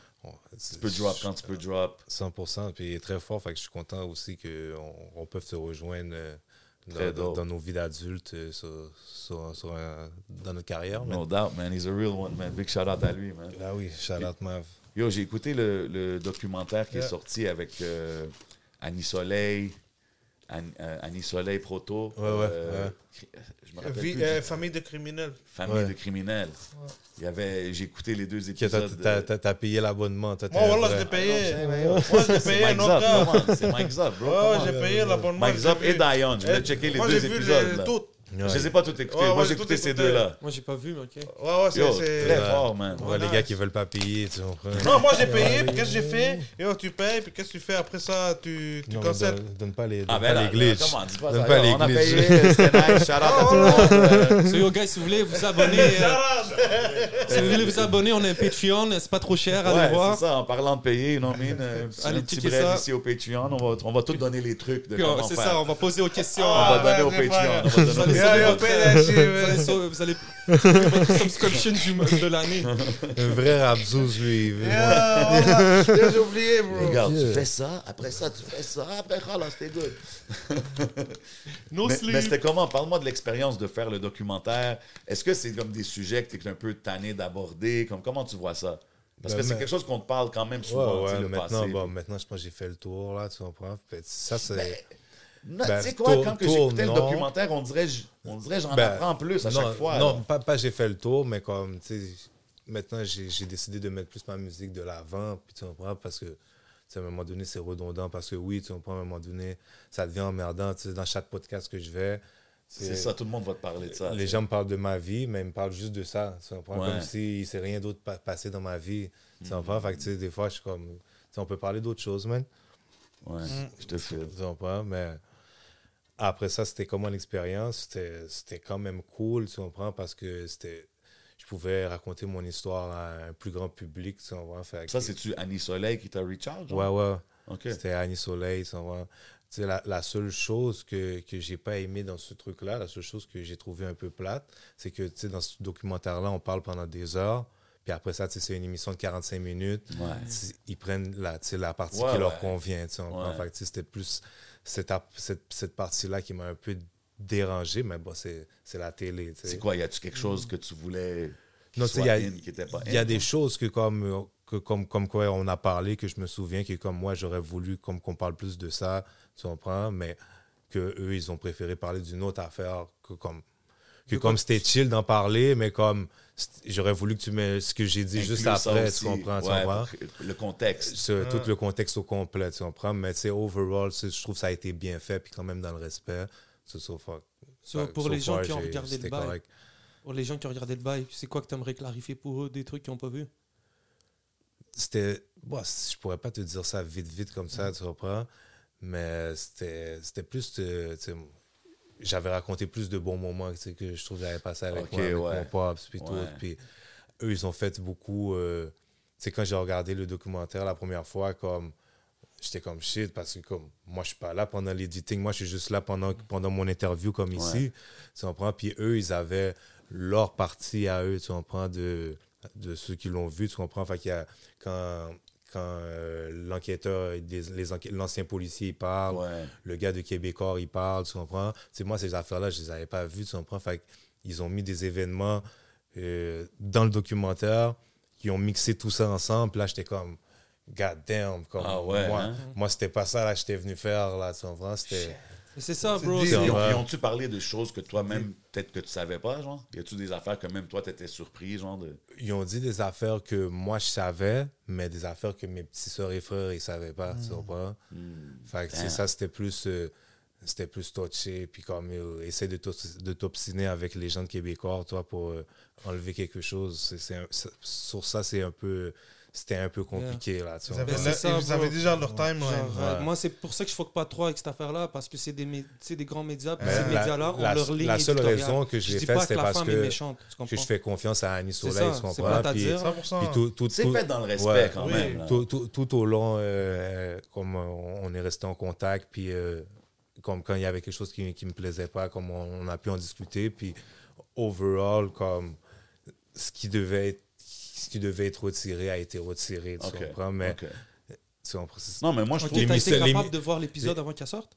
Tu peux drop quand tu peux drop. 100%, puis il est très fort, fait que je suis content aussi qu'on on peut se rejoindre euh, dans, dans- dope. dans nos vies d'adultes, euh, sur- sur- sur un- dans notre carrière. No doubt, man. He's a real one, man. Big shout out à lui, man. Ah oui, shout out Mav. Yo, j'ai écouté le, le documentaire qui est sorti avec euh, Annie Soleil, Annie, euh, Annie Soleil Proto. Ouais, ouais, euh, ouais. cri- Je me rappelle Vie- plus euh, famille de criminels. Famille Ouais. de criminels. Il y avait, j'ai écouté les deux t'as- épisodes. T'as t'as- t'as payé l'abonnement. t'es Moi, un voilà, je l'ai payé. Ah, Moi, je l'ai payé, non, c'est Mike Zop, bro. Ouais, j'ai payé l'abonnement. Mike Zop et Dion. Je voulais Eh, checker les moi, deux j'ai vu épisodes. Là. Ouais. Je les ai pas tous écoutés. Ouais, Moi, j'ai écouté tout ces écouté. deux-là. Moi, j'ai pas vu, mais ok. Ouais, ouais, c'est. Très fort, man. Ouais, les gars qui veulent pas payer, tu comprends? Non, moi j'ai payé, puis qu'est-ce que j'ai fait? Yo, tu payes, puis qu'est-ce que tu fais après ça? Tu, tu Non, cancelles. donne, donne pas les, donne Ah, ben pas là, les glitches. dis pas Donne les On a payé, c'était nice. Shout out à tout le monde. Euh, So, yo, guys, si vous voulez vous abonner, euh, si vous voulez vous abonner, on a un Patreon, c'est pas trop cher, allez voir. c'est ça. En parlant de payer, you know what I mean? euh, Allez un petit bread ici au Patreon. On va, on va tout donner les trucs de comment C'est ça, on va poser aux questions. On Ah, va donner au Patreon. Yo, votre, allez, sauver- vous allez votre subscription du, de l'année. Un vrai Rabzouz, lui. Ah, J'ai oublié, bro. Regarde, tu Yeah. fais ça, après ça, tu fais ça, après ça, là, c'était good. No Mais, sleep. mais c'était comment? Parle-moi de l'expérience de faire le documentaire. Est-ce que c'est comme des sujets que tu es un peu tanné d'aborder? Comme, comment tu vois ça? Parce que Ben, c'est mais- quelque chose qu'on te parle quand même souvent, Ouais, ouais, le maintenant, passé. bon, maintenant, je pense que j'ai fait le tour, là, tu comprends? Ça, c'est... Non, Ben, tu sais quoi, tour- quand j'écoutais le documentaire, on dirait, on dirait j'en Ben, apprends plus à non, chaque fois. Non, pas, pas j'ai fait le tour, mais comme, tu sais, maintenant, j'ai décidé de mettre plus ma musique de l'avant, puis tu comprends, parce que, tu sais, à un moment donné, c'est redondant, parce que oui, tu comprends, à un moment donné, ça devient emmerdant, tu sais, dans chaque podcast que je vais. C'est ça, tout le monde va te parler de ça. Les gens me parlent de ma vie, mais ils me parlent juste de ça. Tu comprends? Ouais. Comme si c'est rien d'autre pa- passé dans ma vie. Tu comprends? Fait que, tu sais, des fois, je suis comme. tu sais, on peut parler d'autres choses, man. Ouais, je te file. Tu comprends? Mais après ça, c'était comment l'expérience? C'était c'était quand même cool, tu comprends? Parce que c'était. Je pouvais raconter mon histoire à un plus grand public, tu comprends? Fait Ça, c'est-tu Annie Soleil qui t'a genre? Ouais, ouais. OK. C'était Annie Soleil, tu comprends? Tu sais, la, la seule chose que, que j'ai pas aimé dans ce truc-là, la seule chose que j'ai trouvé un peu plate, c'est que, tu sais, dans ce documentaire-là, on parle pendant des heures, puis après ça, c'est une émission de 45 minutes. Ouais. Ils prennent la, la partie Ouais, qui leur ouais. convient. Fait c'était plus cette, cette, cette partie-là qui m'a un peu dérangé, mais bon, c'est c'est la télé. C'est quoi? Y a-tu quelque chose que tu voulais qui Non, il y a- in, qui était pas Il y a in, des choses que comme, que comme, comme quoi on a parlé, que je me souviens que comme moi, j'aurais voulu comme qu'on parle plus de ça, tu comprends, mais que eux, ils ont préféré parler d'une autre affaire que comme que De comme c'était chill d'en parler, mais comme j'aurais voulu que tu mets ce que j'ai dit juste après, aussi. tu comprends, tu Ouais, comprends? Le contexte. Ce- Tout le contexte au complet, tu comprends? Mais tu sais, overall, je trouve que ça a été bien fait, puis quand même dans le respect. So, so far- So, so pour les gens far, qui ont regardé le bail, correct. pour les gens qui ont regardé le bail, c'est quoi que tu aimerais clarifier pour eux, des trucs qu'ils n'ont pas vu? C'était. Bon, je pourrais pas te dire ça vite, vite comme ça, tu comprends? Mais c'était c'était plus. tu sais, J'avais raconté plus de bons moments sais, que je trouve que j'avais passé avec, moi, avec ouais. mon pops, puis tout. Puis eux, ils ont fait beaucoup. euh, tu sais, quand j'ai regardé le documentaire la première fois, comme. J'étais comme shit parce que comme moi je suis pas là pendant l'editing, moi je suis juste là pendant, pendant mon interview comme ici. Tu comprends? Puis eux, ils avaient leur partie à eux, tu comprends, de, de ceux qui l'ont vu, tu comprends? Fait qu'il y a, quand, quand euh, l'enquêteur, l'ancien policier, il parle, Ouais. le gars de Québécois, il parle, tu comprends? C'est moi, ces affaires-là, je les avais pas vues, tu comprends? Fait qu'ils ont mis des événements euh, dans le documentaire qui ont mixé tout ça ensemble. Là, j'étais comme, God damn, comme Ah ouais, moi, hein? moi c'était pas ça là j'étais venu faire, là, tu comprends? C'était... C'est ça, bro. Ils ont-tu parlé de choses que toi-même, peut-être que tu savais pas, genre? Y a-tu des affaires que même toi, t'étais surpris, genre? De... ils ont dit des affaires que moi je savais, mais des affaires que mes petits soeurs et frères ils savaient pas, tu comprends? Fait que c'est Damn. ça, c'était plus euh, c'était plus touché, puis comme euh, essaie de t'obs- de t'obstiner avec les gens de Québécois, toi, pour euh, enlever quelque chose. C'est- sur ça, c'est un peu c'était un peu compliqué là. Tu Vous vois. avez, c'est ça, vous avez déjà leur timeline. Ouais. Moi, c'est pour ça que je ne pas trop avec cette affaire-là, parce que c'est des, c'est grands médias, puis ces la- médias-là ont la- leur ligne la seule éditoriale. raison que je l'ai fait, la parce que- méchante, je fais confiance à Annie C'est Soleil, tu c'est comprends? pas à Puis- dire. 100%. puis tout- tout- C'est tout- fait dans le respect, Ouais. quand Oui. même. tout, tout- tout au long, euh, comme on on est resté en contact, puis euh, comme quand il y avait quelque chose qui ne me plaisait pas, comme on, on a pu en discuter, puis overall, comme ce qui devait être, ce qui devait être retiré a été retiré, tu Ok, comprends? Mais ok. tu comprends? Non, mais moi, je Ok, trouve... été capable de voir l'épisode avant qu'elle sorte?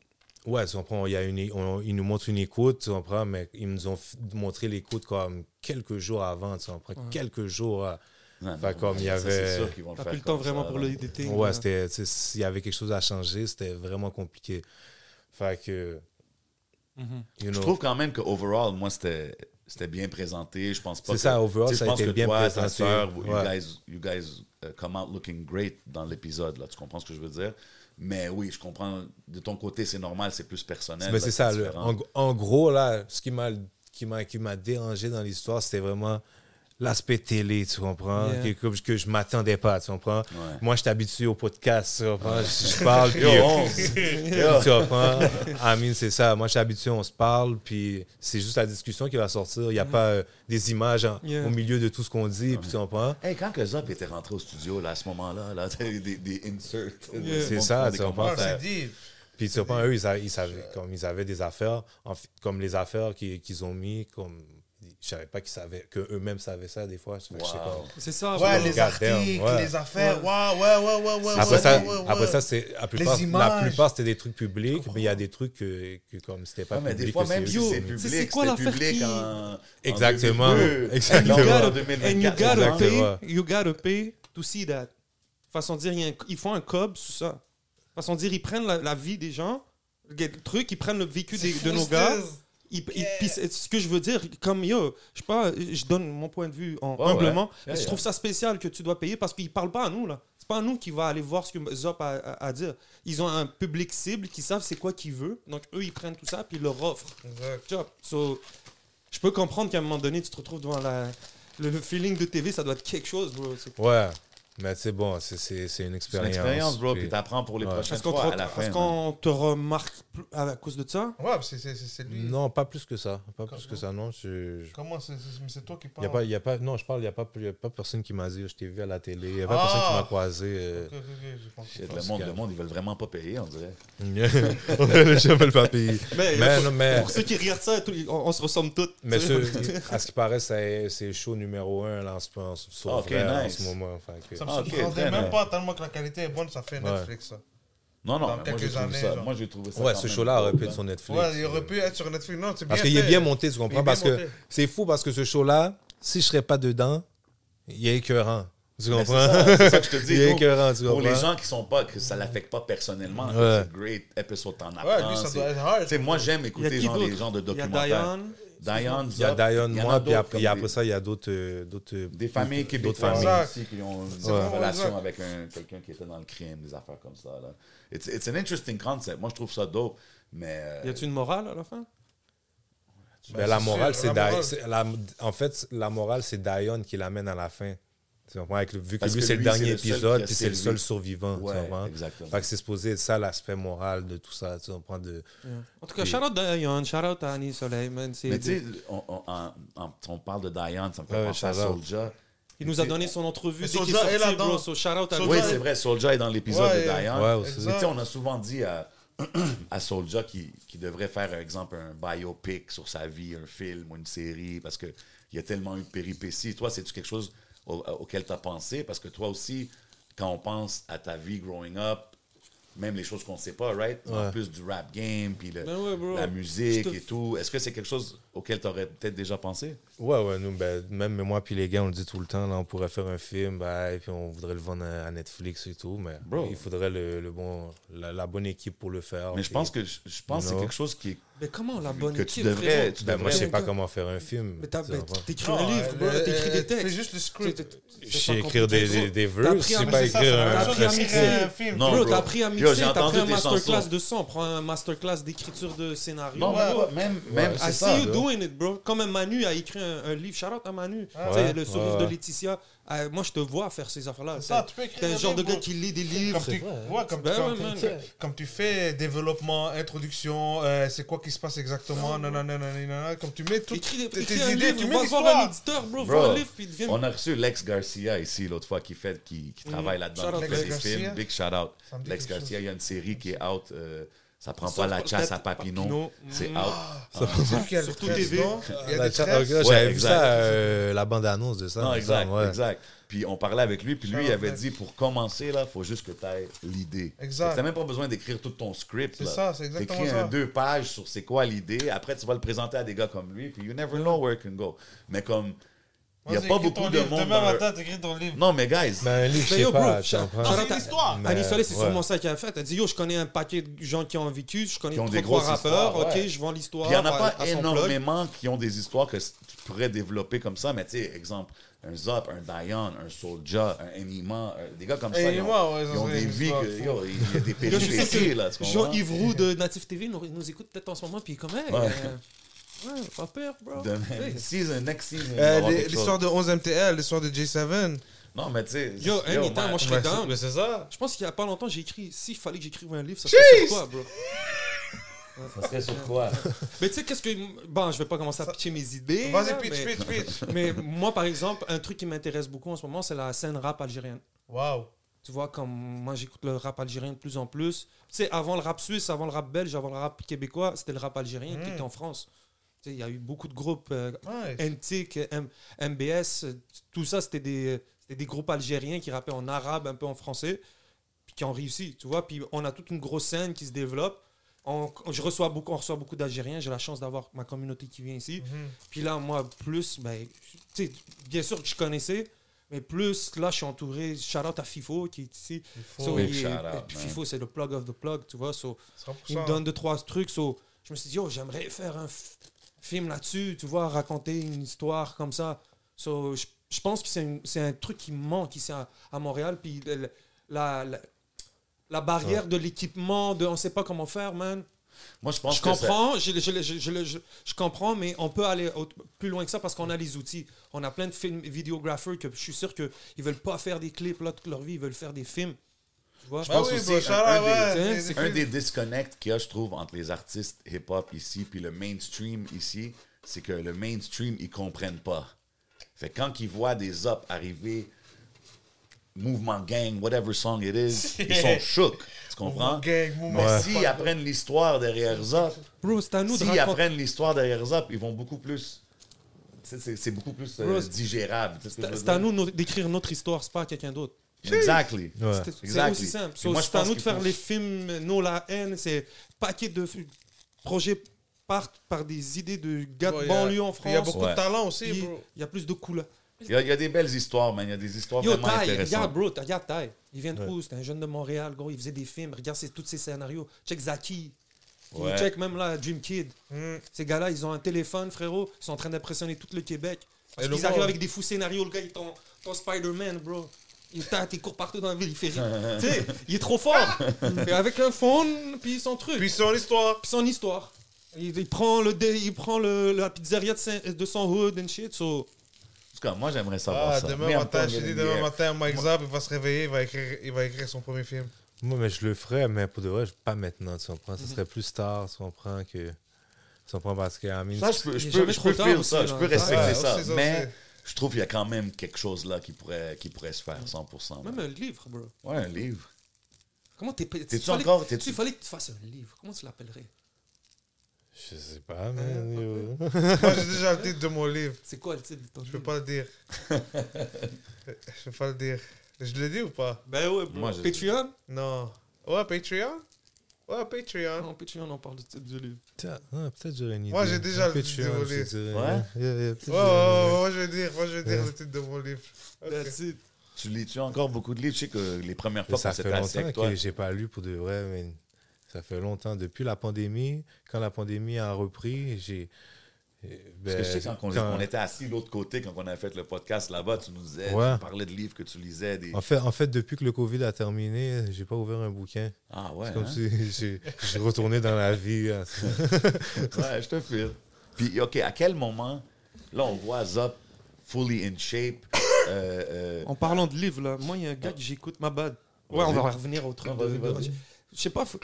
Ouais, tu comprends, il, y a une, on- ils nous montrent une écoute, tu comprends, mais ils nous ont montré l'écoute comme quelques jours avant, tu comprends? Quelques jours. à- Non, non, comme il y avait- C'est sûr qu'ils vont le T'as plus le temps vraiment ça, pour le editing. Ouais, là. c'était, s'il y avait quelque chose à changer, c'était vraiment compliqué. Fait que, Mhm. you Je know, trouve quand même que overall, moi, c'était c'était bien présenté. Je pense pas C'est ça, overall, ça a été que bien toi, ta présenté. you Ouais. guys, you guys euh, come out looking great dans l'épisode. Là, tu comprends ce que je veux dire? Mais oui, je comprends. De ton côté, c'est normal, c'est plus personnel. Mais c'est ça. le- en, en gros, là, ce qui m'a qui m'a qui m'a dérangé dans l'histoire, c'était vraiment l'aspect télé, tu comprends? Yeah. Que, que je m'attendais pas, tu comprends? Ouais. Moi, je suis habitué au podcast, tu comprends? Je, je parle, puis... On- tu comprends? Amine, c'est ça. Moi, je suis habitué, on se parle, puis c'est juste la discussion qui va sortir. Il n'y a pas euh, des images en- Yeah. au milieu de tout ce qu'on dit, puis tu comprends? Hey, quand que Zop était rentré au studio, là, à ce moment-là, là, des, des, des inserts. Yeah. C'est ça, tu comprends? Puis tu comprends, eux, ils, a- ils savaient, comme ils avaient des affaires, en comme les affaires qu'ils qu'ils ont mis, comme... Je savais pas qu'ils savaient, qu'eux-mêmes savaient ça des fois. Wow. C'est ça. Ouais, les articles, ouais. les affaires. Ouais, ouais, ouais, ouais, ouais. Après ouais, ça, ouais, ouais, après ça c'est la plupart, la plupart c'était des trucs publics, mais il y a des trucs que, que comme c'était pas Ouais, mais public. des fois, même c'est- si public, c'est quoi l'affaire public qui- en, en Exactement, 2002. exactement. And you gotta- gotta- And you 2024, gotta genre. pay, Exactement. you gotta pay to see that. Façon de dire, ils font un cob sur ça. Façon de dire, ils prennent la, la vie des gens, le truc, ils prennent le vécu des- de nos gars. Ils- puis ce que je veux dire, comme yo, je sais pas, je donne mon point de vue en, humblement. ouais. mais Yeah, je trouve ça spécial que tu dois payer parce qu'ils parlent pas à nous là. C'est pas à nous qui va aller voir ce que Zop a, a- à dire. Ils ont un public cible qui savent c'est quoi qu'ils veulent. Donc eux ils prennent tout ça puis ils leur offrent. Exact. So, je peux comprendre qu'à un moment donné tu te retrouves devant la, le feeling de TV, ça doit être quelque chose, bro. Ouais, mais c'est bon, c'est- c'est c'est une C'est une expérience. expérience, bro, puis- puis t'apprends pour les Ouais. prochaines Est-ce qu'on fois à te, la est-ce fin. qu'on te remarque à cause de ça? Ouais, c'est- c'est c'est- c'est lui. Non, pas plus que ça. Pas plus que ça, non. Je, je- Comment c'est c'est- mais c'est toi qui y parles a pas, y a pas, non, je parle, il n'y a, pas- y a pas personne qui m'a dit je t'ai vu à la télé. Il n'y a pas Ah. personne qui m'a croisé. euh. Ok, ok, ok, j'ai compris. Shit, Le monde, le monde, ils veulent vraiment pas payer, on dirait. les gens veulent pas payer. Mais, Mais, pour, non, mais, pour ceux qui regardent ça, tout- on, on se ressemble tous. mais ce- à ce qui paraît, c'est c'est le show numéro un là, en, ce- en, vrai, en nice. ce moment. Que- Ça me Ah, surprendrait même pas tellement que la qualité est bonne, ça fait Ouais. Netflix ça. Non, non, moi, j'ai années, ça. genre. Moi, j'ai trouvé ça. Ouais, ce show-là aurait pu être là. sur Netflix. Ouais, il aurait pu être sur Netflix. Non, c'est bien Parce qu'il est bien monté, tu comprends? Parce que c'est fou parce que ce show-là, si je serais pas dedans, il est écœurant. Tu comprends? C'est ça, c'est ça que je te dis. Il est écœurant, tu Pour comprends? les gens qui sont pas, que ça l'affecte pas personnellement, Ouais. c'est un great épisode, t'en apprends. Ouais, lui, ça c'est- doit être hard. Tu sais, moi, j'aime écouter genre, les gens de Il y a documentaires. Diane. Il y a Diane, moi, puis après, des- ça, il y a d'autres. euh, d'autres euh, Des familles d'autres québécoises familles. aussi qui ont une Ouais. relation avec un- quelqu'un qui était dans le crime, des affaires comme ça. Là. It's, it's an interesting concept. Moi, je trouve ça dope. Mais. euh, Y a-tu une morale à la fin? Ben, la c'est morale, c'est la la- En fait, la morale, c'est Diane qui l'amène à la fin. Tu comprends? Avec le- vu que Parce lui, c'est le dernier épisode, qui a puis c'est le seul survivant. tu comprends? exactement. Fait que c'est supposé être ça l'aspect moral de tout ça. Tu comprends? De... En tout cas, shout out Diane, shout out à Annie Soleil, man. c'est- Mais tu sais, on, parle de Diane, ça me fait Ouais, penser à shout out. Soulja. Il nous a donné son entrevue Soulja est sorti, là-dedans. bro. So shout out à Oui, c'est vrai, Soulja est dans l'épisode Ouais, de Diane. Ouais, aussi. exact. Mais tu sais, on a souvent dit à, à Soulja qu'il qu'il devrait faire, par exemple, un biopic sur sa vie, un film ou une série, parce qu'il y a tellement eu de péripéties. Toi, c'est-tu quelque chose au- auquel tu as pensé? Parce que toi aussi, quand on pense à ta vie growing up, même les choses qu'on ne sait pas, right? En plus du rap game, puis Ben ouais, la musique et tout. Est-ce que c'est quelque chose auquel tu aurais peut-être déjà pensé? Ouais, ouais, nous, ben, même moi puis les gars, on le dit tout le temps, là, on pourrait faire un film, ben, et puis on voudrait le vendre à Netflix et tout, mais Bro. il faudrait le, le bon, la, la bonne équipe pour le faire. Mais je pense que je, pense que c'est quelque chose qui est Mais comment la bonne que tu équipe, devrais, frérot? tu Ben, moi, je sais pas comment faire un film. Mais t'as- t'écris un livre, bro. euh, T'écris des euh, textes. Fais juste le C'est- script. c'est- c'est Je sais écrire des, des, des T'as verses, appris je à sais mixer pas écrire un T'as appris à ça, mixer. c'est un film. Non, bro, bro. t'as appris à mixer, t'as pris un masterclass de son, prends un masterclass d'écriture de scénario. Non, même, même, c'est I see you doing it, bro. Comme Manu a écrit un, livre. Shout out à Manu. Le sourire de Laetitia. Ah, moi, je te vois faire ces affaires-là. C'est ça, T'es- tu peux écrire T'es un genre de gars qui lit des Comme livres. tu, ouais, comme, Ben comme- ouais, comme- man. comme tu fais développement, introduction, euh, c'est quoi qui se passe exactement, nanana, nanana, comme tu mets toutes Écris des tes écris un idées, livre, tu mets voir un éditeur, bro. Bro, un livre, puis devient... On a reçu Lex Garcia ici l'autre fois qui fait qui, qui travaille là-dedans, qui fait des films. Big shout out. Ça me dit Lex Garcia, il y a une série qui est out. euh, ça prend pas la chasse à Papineau. C'est Mm. out. Surtout TV. J'avais vu ça, euh, la bande-annonce de ça. Exact, exact. Puis on parlait avec lui, puis lui, il avait dit pour commencer, là, faut juste que tu aies l'idée. Exact. Tu n'as même pas besoin d'écrire tout ton script. C'est là. ça, c'est exactement T'écris ça. deux pages sur c'est quoi l'idée. Après, tu vas le présenter à des gars comme lui, puis you never know where it can go. Mais comme. Il y a pas beaucoup de monde. Demain matin, t'écris ton livre. Non, mais guys, Mais un livre, je sais pas. shout c'est une histoire. Annie Solé, c'est sûrement ça qu'il a fait. Elle dit Yo, je connais un paquet de gens qui ont vécu, je connais Qui ont trois, des trois rappeurs, ok, je vends l'histoire. Il n'y en a pas énormément qui ont des histoires que tu pourrais développer comme ça. Mais tu sais, exemple, un Zop, un Dion, un Soulja, un Enima, euh, des gars comme ça, ils ont, ouais, ils ont des vies que, yo, il y a des péripéties, que là? Jean-Yves Roux de Native TV nous, nous écoute peut-être en ce moment, puis comme, hey, Ouais. euh, ouais, pas peur, bro. Hey. season, next season. Euh, L'histoire chose. de 11 MTL, l'histoire de J7. Non, mais tu sais. Yo, anytime, man, moi je serais Ouais, down. Mais c'est ça. Je pense qu'il y a pas longtemps, j'ai écrit, s'il fallait que j'écrive un livre, ça serait sur quoi, bro? Ça serait sur quoi? Mais tu sais, qu'est-ce que. Bon, je vais pas commencer à pitcher mes idées. Vas-y, pitch, pitch, pitch. mais moi, par exemple, un truc qui m'intéresse beaucoup en ce moment, c'est la scène rap algérienne. Waouh. Tu vois, comme moi, j'écoute le rap algérien de plus en plus. Tu sais, avant le rap suisse, avant le rap belge, avant le rap québécois, c'était le rap algérien qui Mm. était en France. Il y a eu beaucoup de groupes, euh, Nice. NTIC, M- MBS, euh, tout ça, c'était des, c'était des groupes algériens qui rappaient en arabe, un peu en français, puis qui ont réussi, tu vois. Puis on a toute une grosse scène qui se développe. On, je reçois beaucoup, on reçoit beaucoup d'Algériens. J'ai la chance d'avoir ma communauté qui vient ici. Mhm. Puis là, moi, plus, ben, tu sais, bien sûr que je connaissais, mais plus, là, je suis entouré. Shout out à FIFO qui est ici. So, Big il est- shout out, puis man. FIFO, c'est le plug of the plug, tu vois. So, 100%. il me donne deux, trois trucs. So, je me suis dit, yo, j'aimerais faire un film là-dessus, tu vois, raconter une histoire comme ça. So, je, je pense que c'est un, truc qui manque ici à, à Montréal. Puis la, la, la barrière de l'équipement, de on sait pas comment faire, man. Moi, je pense Je que comprends, je, je- je- je- je- je comprends, mais on peut aller plus loin que ça parce qu'on a les outils. On a plein de films vidéographers que je suis sûr qu'ils veulent pas faire des clips là toute leur vie, ils veulent faire des films. Tu vois? Je Ah pense oui, aussi un- des- ouais. Un disconnects qu'il y a, je trouve, entre les artistes hip-hop ici puis le mainstream ici, c'est que le mainstream, ils comprennent pas. Fait quand ils voient des up arriver, Mouvement Gang, whatever song it is, ils sont shook. Tu comprends? Gang, mouvement. Mais s'ils apprennent l'histoire derrière Zop, s'ils apprennent l'histoire derrière Zop, ils vont beaucoup plus. c'est- beaucoup plus euh, digérable. C'est à nous no- d'écrire notre histoire, c'est pas à quelqu'un d'autre. Exactly. Ouais. C'est Exactly. aussi simple. So, moi, c'est à nous de faire faut- les films No La haine, c'est paquet de projets partent par des idées de gars de Bro, a- banlieue en puis Il y a France. beaucoup Ouais. de talent aussi, bro. Il y a plus de couleurs. Il y, a, il y a des belles histoires, man. Il y a des histoires Yo, vraiment regarde, intéressantes. bro, t'as- regarde Ty. Il vient de où? C'était un jeune de Montréal, gros. Il faisait des films. Regarde c'est- tous ces scénarios. Check Zaki. Check même là, Dream Kid. Mm. Ces gars-là, ils ont un téléphone, frérot. Ils sont en train d'impressionner tout le Québec. Parce qu'ils arrivent avec des fous scénarios. Le gars, il est ton, ton Spider-Man, bro. Il tâte, il court partout dans la ville, il fait rire. tu sais, il est trop fort. Et avec un phone, puis son truc. Puis son histoire. Puis son histoire. Il, il prend, le, dé- il prend le, la pizzeria de, Saint- de son hood and shit. So, En tout cas, moi, j'aimerais savoir Ah, ça. demain matin, je dis, demain matin, Mike Zab, il va se réveiller, il va écrire, il va écrire son premier film. Moi, mais je le ferais, mais pour de vrai, pas maintenant, tu comprends? Ça serait plus tard, tu comprends, que... Tu comprends? Parce que, I mean, Ça, je peux, je peux, je peux tard feel aussi, ça, je peux respecter Ouais, ça. aussi, ça mais aussi. Je trouve qu'il y a quand même quelque chose là qui pourrait, qui pourrait se faire 100%. même un livre, bro. Ouais, un livre. Comment t'es T'es-tu il fallait- encore- t'es-tu- Il fallait que tu fasses un livre. Comment tu l'appellerais? Je sais pas, man. yo. Moi, j'ai déjà le titre de mon livre. C'est quoi le titre de ton Je peux livre? pas le dire. je peux pas le dire. Je l'ai dit ou pas? Ben ouais, bro. Moi, je- Patreon? Non. Ouais, Patreon? Ouais, Patreon. Non, Patreon, on parle du titre du livre. Tiens, ah, Peut-être j'aurais une idée. Moi, j'ai déjà le titre de mon livre. Ouais? Yeah, yeah, idée. moi je vais dire, moi je vais dire le titre de mon livre. Ok. That's it. Tu lis-tu encore beaucoup de livres? Je sais que les premières fois ça fait longtemps avec toi, que j'ai pas lu pour de vrai, mais ça fait longtemps. Depuis la pandémie, quand la pandémie a repris, j'ai. Parce que je sais ben, quand on, quand- on était assis de l'autre côté, quand on avait fait le podcast là-bas, tu nous disais, Ouais. tu parlais de livres que tu lisais. Des... En fait, en fait, depuis que le Covid a terminé, j'ai pas ouvert un bouquin. Ah ouais, C'est comme hein? si j'ai retourné dans la vie. hein. ouais, je te file. Puis, OK, à quel moment, là, on voit Zop fully in shape. euh, euh, En parlant de livres, là, moi, il y a un gars que j'écoute, ma bad. Ouais, on va revenir au truc. Je sais pas, faut-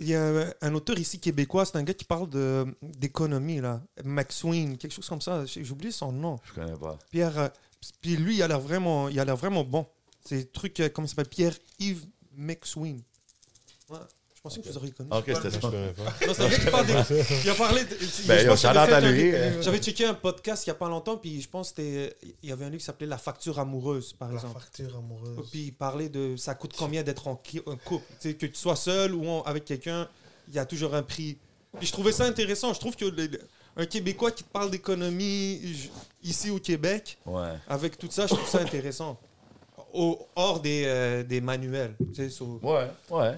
il y a un, un auteur ici québécois, c'est un gars qui parle de- d'économie, là. McSween, quelque chose comme ça. Oublié son nom. je connais pas. Pierre. euh, Puis lui, il a l'air vraiment, il a l'air vraiment bon. C'est un truc, euh, comment il s'appelle? Pierre-Yves McSween. Ouais. Je pensais que vous auriez connu. OK, c'était Je ça. connais pas. Non, c'est un gars qui parle des- Il a parlé. de- Ben, je yo, pense qu'il avait shout-out fait à un- lui, hein. J'avais checké un podcast il n'y a pas longtemps, puis je pense que c'était- il y avait un livre qui s'appelait La facture amoureuse, par La exemple. facture amoureuse. Puis il parlait de ça coûte combien d'être en qui- en couple. Tu sais, que tu sois seul ou en- avec quelqu'un, il y a toujours un prix. Puis je trouvais ça intéressant. Je trouve que le- un Québécois qui te parle d'économie ici au Québec, Ouais. avec tout ça, je trouve ça intéressant. Au, hors des, euh, des manuels. tu sais, Ouais, ouais.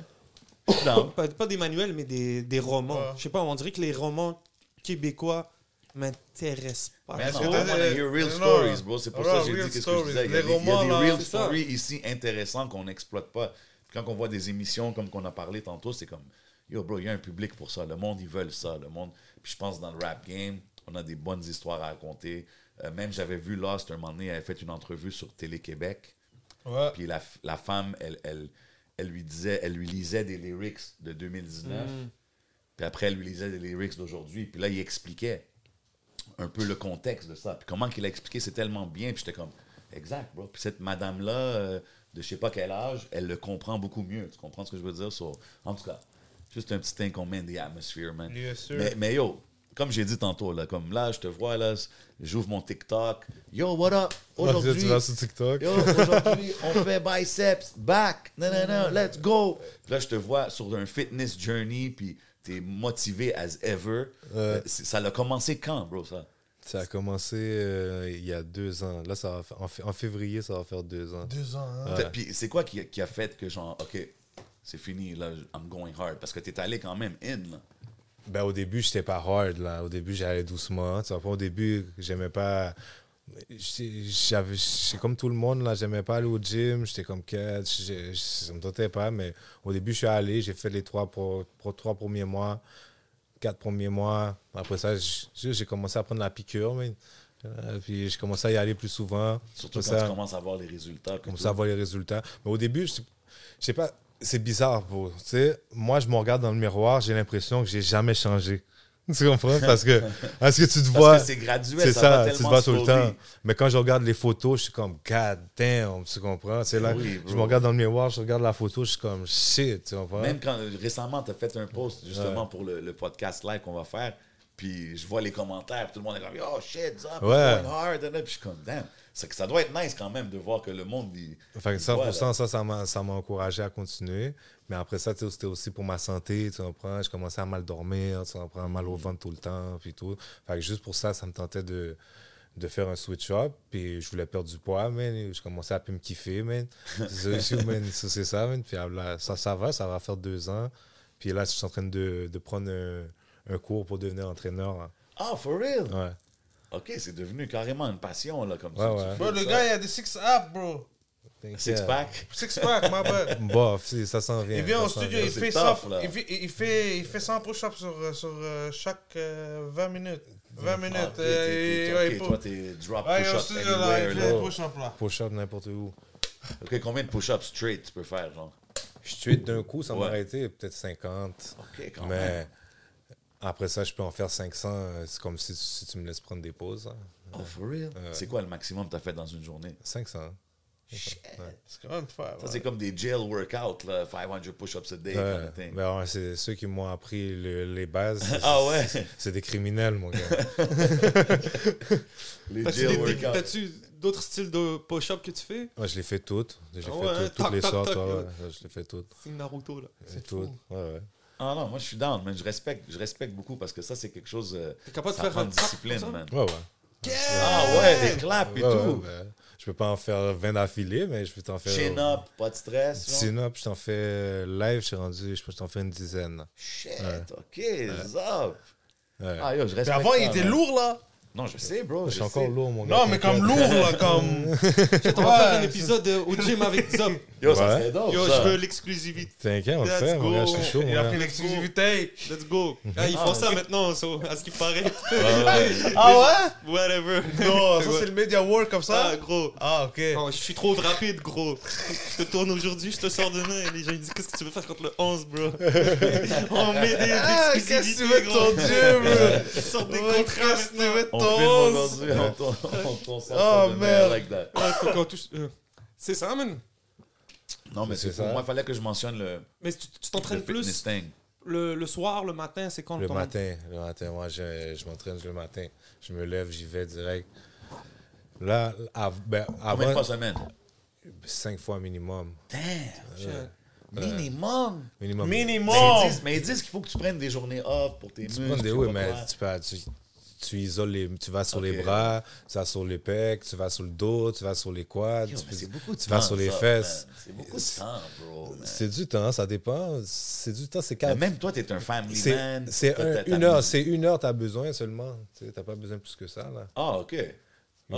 Non. pas, pas des manuels, mais des, des romans. Ouais. Je sais pas, on dirait que les romans québécois m'intéressent pas. Mais Parce non, que t'as- hear real stories, bro. C'est pour ça que j'ai dit qu'est-ce que je disais. Il y a Les des, il y a romans, des là, real stories ici intéressants qu'on n'exploite pas. Quand on voit des émissions comme qu'on a parlé tantôt, c'est comme, yo, bro, il y a un public pour ça. Le monde, ils veulent ça. Le monde. Puis je pense dans le rap game, on a des bonnes histoires à raconter. Euh, même j'avais vu Lost un moment donné, elle avait fait une entrevue sur Télé-Québec. Ouais. Puis la, la femme, elle, elle, elle lui disait, elle lui lisait des lyrics de 2019. Puis après, elle lui lisait des lyrics d'aujourd'hui. Puis là, il expliquait un peu le contexte de ça. Puis comment qu'il a expliqué, c'est tellement bien. Puis j'étais comme, exact, bro. Puis cette madame-là, euh, de je sais pas quel âge, elle le comprend beaucoup mieux. Tu comprends ce que je veux dire? So, en tout cas, juste un petit thing qu'on met in the atmosphere, man. Yes, sir. Mais, mais yo, comme j'ai dit tantôt, là, comme là, je te vois, là, j'ouvre mon TikTok. Yo, what up? Tu Aujourd'hui, vas sur TikTok. Yo, aujourd'hui, on fait biceps, back, non, non, non, let's go. Puis là, je te vois sur un fitness journey, puis t'es motivé as ever. Euh, ça a commencé quand, bro, ça? Ça a commencé euh, il y a deux ans. Là, ça va en, février, ça va faire deux ans. Deux ans, hein? Ouais. Puis c'est quoi qui, a- qui a fait que, genre, OK, c'est fini, là, I'm going hard? Parce que t'es allé quand même in, là. Ben, au début, j'étais pas hard, là. Au début, j'allais doucement. Tu vois, au début, j'aimais pas. J'avais, c'est comme tout le monde, là. J'aimais pas aller au gym. J'étais comme que ça me tentait pas. Mais au début, je suis allé. J'ai fait les trois, pro- pro- trois premiers mois, quatre premiers mois. Après ça, j'ai commencé à prendre la piqûre, mais. Euh, puis j'ai commencé à y aller plus souvent. Surtout quand ça, tu commences à voir les résultats. que comme tout. ça, voir les résultats. Mais au début, je je sais pas, c'est bizarre, bro. Tu sais, moi, je me regarde dans le miroir, j'ai l'impression que j'ai jamais changé. Tu comprends? Parce que, parce que tu te vois. c'est graduel, C'est ça, tu te vois tout le temps. Mais quand je regarde les photos, je suis comme, God damn, tu comprends? C'est là, Oui, je me regarde dans le miroir, je regarde la photo, je suis comme, shit, tu comprends? Même quand récemment, tu as fait un post justement pour le, le podcast live qu'on va faire, puis je vois les commentaires, puis tout le monde est comme Oh shit, Zop, Ouais. going hard. Puis je suis comme Damn. C'est que ça doit être nice quand même de voir que le monde. Il, il 100%, voit, là. ça, ça m'a, ça m'a encouragé à continuer. Mais après ça, c'était aussi pour ma santé, tu comprends? Je commençais à mal dormir, tu comprends? Mal au ventre tout le temps, puis tout. Fait que juste pour ça, ça me tentait de, de faire un switch-up. Puis je voulais perdre du poids, man. Je commençais à plus me kiffer, man. c'est, ça, man. Puis là, ça, ça va, ça va faire deux ans. Puis là, je suis en train de, de prendre un, un cours pour devenir entraîneur. Ah, for real? Ouais. Ok, c'est devenu carrément une passion, là, comme Ouais, ça. ouais. Bro, le gars, il a des six apps, bro. Six pack. Six pack, ma bad. Bof, si, ça s'en vient. Il vient au studio, il fait, tough, 100, là. il, fait, il, fait, il fait 100 push-ups sur, euh, sur euh, chaque euh, 20 minutes. 20 minutes. Ah, euh, et- ouais, toi, peut- t'es drop au push-up studio, là, il anywhere. fait là. des push-ups, là. Push-up n'importe où. Ok, combien de push-ups straight tu peux faire, genre? Je suis d'un coup, ça Ouais. m'a arrêté, peut-être 50. Ok, quand mais même. Après ça, je peux en faire 500. euh, C'est comme si, si tu me laisses prendre des pauses. hein. Oh, for real? C'est quoi le maximum que tu as fait dans une journée? 500. Shit. C'est quand même faire. Ça, c'est comme des jail workouts, là, 500 push-ups a day, Ouais. kind of thing. Ben ouais, c'est ceux qui m'ont appris le- les bases. c'est- Ah ouais? C'est des criminels, mon gars. Les T'as-tu jail workouts. t'as-tu d'autres styles de push-up que tu fais? Moi, je les fais toutes. Je les Ah fais ouais, toutes, toutes toc, les toc, sortes. ouais, ouais, je les fais toutes. C'est Naruto, là. C'est toutes. tout. Ouais, ouais. Ah non, moi je suis down, man. Je respecte, je respecte beaucoup parce que ça, c'est quelque chose. euh, T'es capable de ça faire prend un de clap discipline, man. Ouais, ouais. Ah ouais, des claps et Ouais, ouais, tout. ben, je peux pas en faire 20 d'affilée, mais je peux t'en faire. Chin up, pas de stress. Chin up, je t'en fais live, je suis rendu, je peux t'en faire une dizaine. Shit, ok, zop. Ouais. Ah yo, je respecte. Mais avant, il était man. lourd, là. Non, je sais, bro. je je suis encore sais. lourd, mon gars. Non, mais comme lourd, là, comme. On va faire un épisode au gym avec Zom. Yo, ça serait dope. Yo, ça. je veux l'exclusivité. T'inquiète, on le Let's fait, mon gars, je go. suis chaud, Il a pris l'exclusivité. Let's go. Ah, ils font ça maintenant, so, à ce qui paraît. Ah Whatever. ouais? Non, ça, c'est le media work comme ça? Ah, gros. Ah, ok. Oh, je suis trop rapide, gros. Je te tourne aujourd'hui, je te sors demain. Les gens ils disent Qu'est-ce que tu veux faire contre le 11, bro? On met des Ah, exclusivités, qu'est-ce que tu veux gros. ton Dieu, bro? Sortent des contrats Qu'est-ce que tu veux de On ton filme 11? aujourd'hui, on t'en- on t'en sort Oh, ça demain, merde. like that. Ouais, faut qu'on touche- euh, C'est ça, man? Non, mais C'est ça. pour moi, il fallait que je mentionne le, Mais tu t'entraînes plus le, le soir, le matin, c'est quand Le ton- matin, le matin, moi, je, je m'entraîne le matin. Je me lève, j'y vais direct. Là, av- ben, Combien de fois avant, semaine? cinq fois minimum. Damn. Minimum? Minimum. Minimum. Mais ils disent, qu'il faut que tu prennes des journées off pour tes Tu muscles. prends des oui, mais tu peux, tu, tu isoles les, tu vas sur les bras, tu vas sur les pecs, tu vas sur le dos, tu vas sur les quads, Yo, tu, beaucoup tu vas sur les ça, fesses. C'est beaucoup de temps, bro. C'est du temps, ça dépend. C'est du temps, c'est quatre. même toi, t'es un family C'est man. c'est un- une heure, c'est une heure t'as besoin seulement. Tu T'as pas besoin plus que ça là. Ah, OK.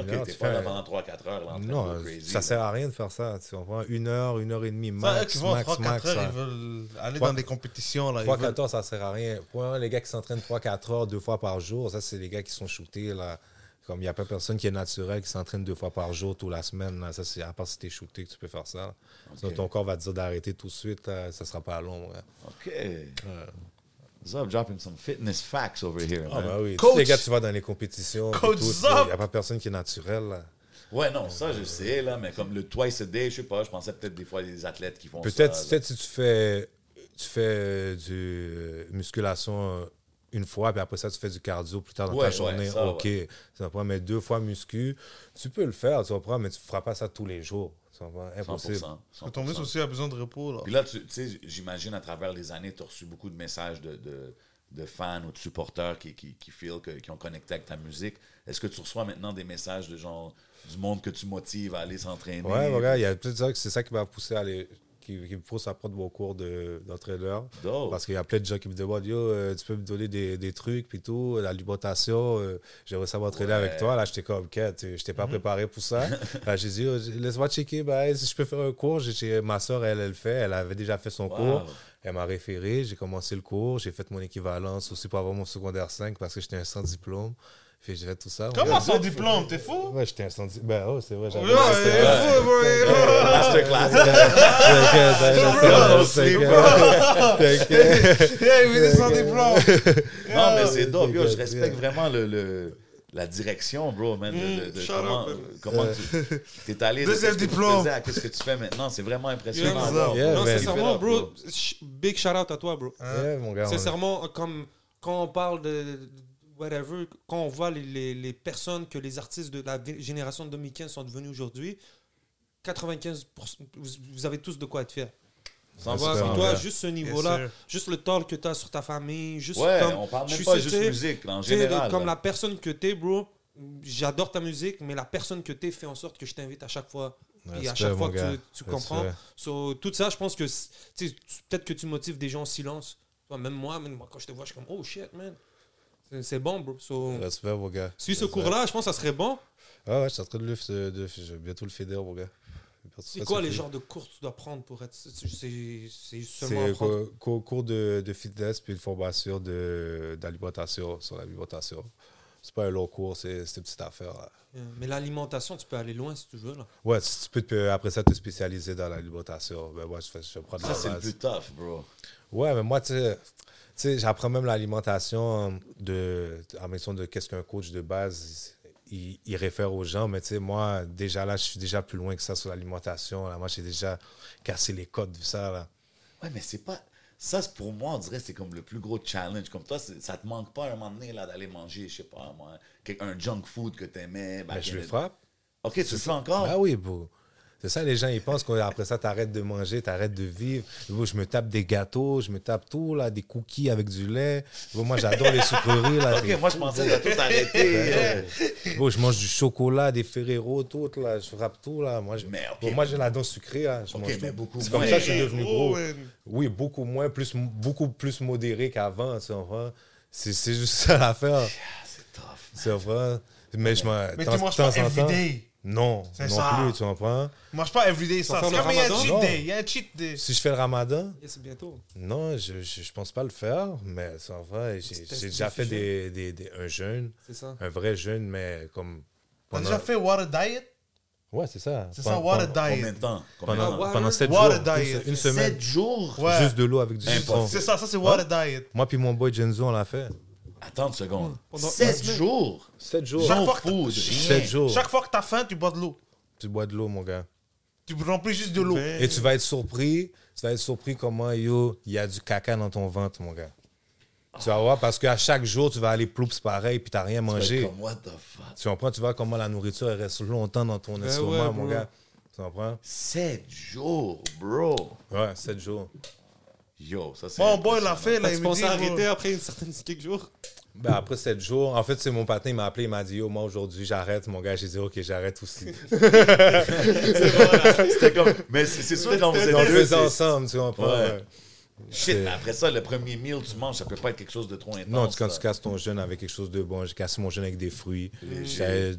OK, heure, t'es tu pas fais là pendant 3-4 heures. Là, Non, crazy, ça là. sert à rien de faire ça. Tu comprends? Une heure, une heure et demie Ça, max, vont max, 3-4 max. heures, ça. ils veulent aller Trois- dans des compétitions. Là, ils 3 veulent- 4 heures, ça sert à rien. Pour un, les gars qui s'entraînent 3-4 heures deux fois par jour, ça, c'est les gars qui sont shootés. Là. Comme il n'y a pas personne qui est naturel qui s'entraîne deux fois par jour toute la semaine. Là. Ça, c'est à part si t'es shooté que tu peux faire ça. là. Sinon, ton corps va te dire d'arrêter tout de suite. là. Ça sera pas long. ouais. OK. Zop dropping some fitness facts over here, Ah, man. bah oui. Coach- Tous les gars, tu vas dans les compétitions. Coach! Il n'y a pas personne qui est naturel. là. Ouais, non, ça, je sais, là, mais comme le twice a day, je sais pas, je pensais peut-être des fois des athlètes qui font ça. Peut-être là. peut-être si tu fais, tu fais du euh, musculation euh, une fois, puis après ça, tu fais du cardio plus tard dans Ouais, ta journée. ouais, ça, OK. Tu comprends? Mais deux fois muscu, tu peux le faire, tu comprends, mais tu ne feras pas ça tous les jours. Comprends? 100%. Impossible. 100%. Ton muscle aussi a besoin de repos. Là. Puis là, tu sais, j'imagine à travers les années, tu as reçu beaucoup de messages de, de, de fans ou de supporters qui, qui, qui feel que- qui ont connecté avec ta musique. Est-ce que tu reçois maintenant des messages de genre du monde que tu motives à aller s'entraîner? Ouais, gars, il y a peut-être ça que c'est ça qui m'a poussé à aller. Qui, qui me pousse à prendre mon cours de- d'entraîneur. Dope. Parce qu'il y a plein de gens qui me demandent Yo, euh, tu peux me donner des, des trucs, puis tout, l'alimentation, euh, j'aimerais savoir m'entraîner Ouais. avec toi. Là, j'étais comme, OK, je t'ai pas préparé pour ça. Là, j'ai dit, laisse-moi checker, ben, si je peux faire un cours. Ma soeur, elle, elle le fait, elle avait déjà fait son Wow. cours. Elle m'a référé, j'ai commencé le cours, j'ai fait mon équivalence aussi pour avoir mon secondaire 5 parce que j'étais un sans diplôme. Puis j'ai fait tout ça. Comment sans diplôme? T'es fou? Ouais, j'étais un diplôme. Ben, oh, c'est vrai, j'avais. Ouais, ouais, il est fou, bro, il est fou. Masterclass. Yeah, il est sans diplôme. Non, mais c'est dope. Yo, je respecte vraiment le, le- la direction, bro, man. de- de- de Mm, shut comment up. comment tu es allé de Deuxième diplôme. qu'est-ce que tu fais maintenant. C'est vraiment impressionnant. Yeah, yeah, bro. non, man. sincèrement, bro, big shout out à toi, bro. Yeah, mon gars. Sincèrement, comme quand on parle de whatever, quand on voit les, les, les personnes que les artistes de la génération de 2015 sont devenus aujourd'hui, 95%, vous, vous avez tous de quoi être fiers. Tu mon toi, juste ce niveau-là, juste le talk que tu as sur ta famille, juste Ouais, comme. on parle même pas juste tu musique, là, en tu général. Comme là. la personne que t'es, bro, j'adore ta musique, mais la personne que t'es fait en sorte que je t'invite à chaque fois. Et à chaque fois que tu, tu comprends. So, tout ça, je pense que tu peut-être que tu motives des gens en silence. Toi, même moi, même moi, quand je te vois, je suis comme, oh shit, man. C'est- bon, bro. So, Respect, mon gars. suis ce cours-là, je pense que ça serait bon. Ah ouais, je suis en train de le de, de- je vais bientôt le fédérer, mon gars. C'est quoi les genres de cours que tu dois prendre pour être. C'est seulement C'est apprendre? co- co- cours de, de fitness puis une formation de- d'alimentation sur l'alimentation. C'est pas un long cours, c'est c'est une petite affaire. là. Euh, Mais l'alimentation, tu peux aller loin si tu veux. Là. Ouais, si tu peux te- après ça te spécialiser dans l'alimentation. Ben moi, je, fais, je prends de Ça, c'est le plus tough, bro. Ouais, mais moi, tu sais, sais, j'apprends même l'alimentation de, en mention de qu'est-ce qu'un coach de base, il, il réfère aux gens. Mais tu sais, moi, déjà là, je suis déjà plus loin que ça sur l'alimentation. là. Moi, j'ai déjà cassé les codes de ça. Là. Ouais, mais c'est pas. Ça, c'est pour moi, on dirait que c'est comme le plus gros challenge. Comme toi, ça te manque pas à un moment donné là, d'aller manger, je sais pas, moi, un junk food que t'aimais. Ben, je le frappe. Ok, tu le fais encore? Ah oui, bro. C'est ça, les gens, ils pensent qu'après ça, t'arrêtes de manger, t'arrêtes de vivre. Je me tape des gâteaux, je me tape tout, là, des cookies avec du lait. Moi, j'adore les sucreries, là. Ok, moi, je pensais que tout arrêté. euh. Bro, je mange du chocolat, des Ferrero, tout, là. Je frappe tout, là. Moi, je- Mais, moi j'ai la dent sucrée, là. Je Ok, mange beaucoup C'est comme ça que je suis devenu Oh, gros. Oui, beaucoup moins, plus, beaucoup plus modéré qu'avant, tu comprends? C'est c'est juste ça l'affaire. C'est tough. Tu comprends? Mais je m'en. Mais tu manges pas everyday. Non, C'est non ça. plus, tu comprends? Mange pas everyday ça. C'est comme il y a un cheat day. Il y a un cheat day. Si je fais le ramadan, Yeah, c'est bientôt. Non, je, je, je pense pas le faire, mais c'est en vrai, j'ai déjà fait des, des, des- un jeûne, C'est ça. un vrai jeûne, mais comme. T'as pendant- déjà fait water diet? Ouais, c'est ça. C'est Pendant- ça, water pendant- Combien diet. de temps? Combien Pendant, de temps? water- pendant 7 water jours. diet. Une, une semaine. Sept jours? Ouais. Juste de l'eau avec du citron. C'est ça, ça c'est water diet. Moi puis mon boy Genzo, on l'a fait. Attends une seconde. Pendant Sept une semaine. jours? 7 jours. Chaque No fois que food, t'as- rien. 7 jours. Chaque fois que t'as faim, tu bois de l'eau. Tu bois de l'eau, mon gars. Tu remplis juste de l'eau. Et tu vas être surpris. Tu vas être surpris comment, yo, il y a du caca dans ton ventre, mon gars. Tu vas voir, parce qu'à chaque jour, tu vas aller ploups pareil, puis t'as rien Tu mangé. Comme, what the fuck? Tu comprends? Tu vois comment la nourriture elle reste longtemps dans ton Ben estomac, ouais, mon bro. gars. Tu comprends? Sept jours, bro. Ouais, 7 jours. Yo, ça c'est. Mon boy l'a fait, là, il me dit. arrêter après une certaine quelques jours? Ben, après 7 jours, en fait, c'est mon patin, il m'a appelé, il m'a dit, yo, moi, aujourd'hui, j'arrête. Mon gars, j'ai dit, OK, j'arrête aussi. C'était comme. Mais c'est sûr, quand vous êtes On deux, ensemble, tu comprends? Ouais. Shit, mais après ça, le premier meal tu manges, ça peut pas être quelque chose de trop intense. Non, quand tu casses ton jeûne avec quelque chose de bon, j'ai cassé mon jeûne avec des fruits.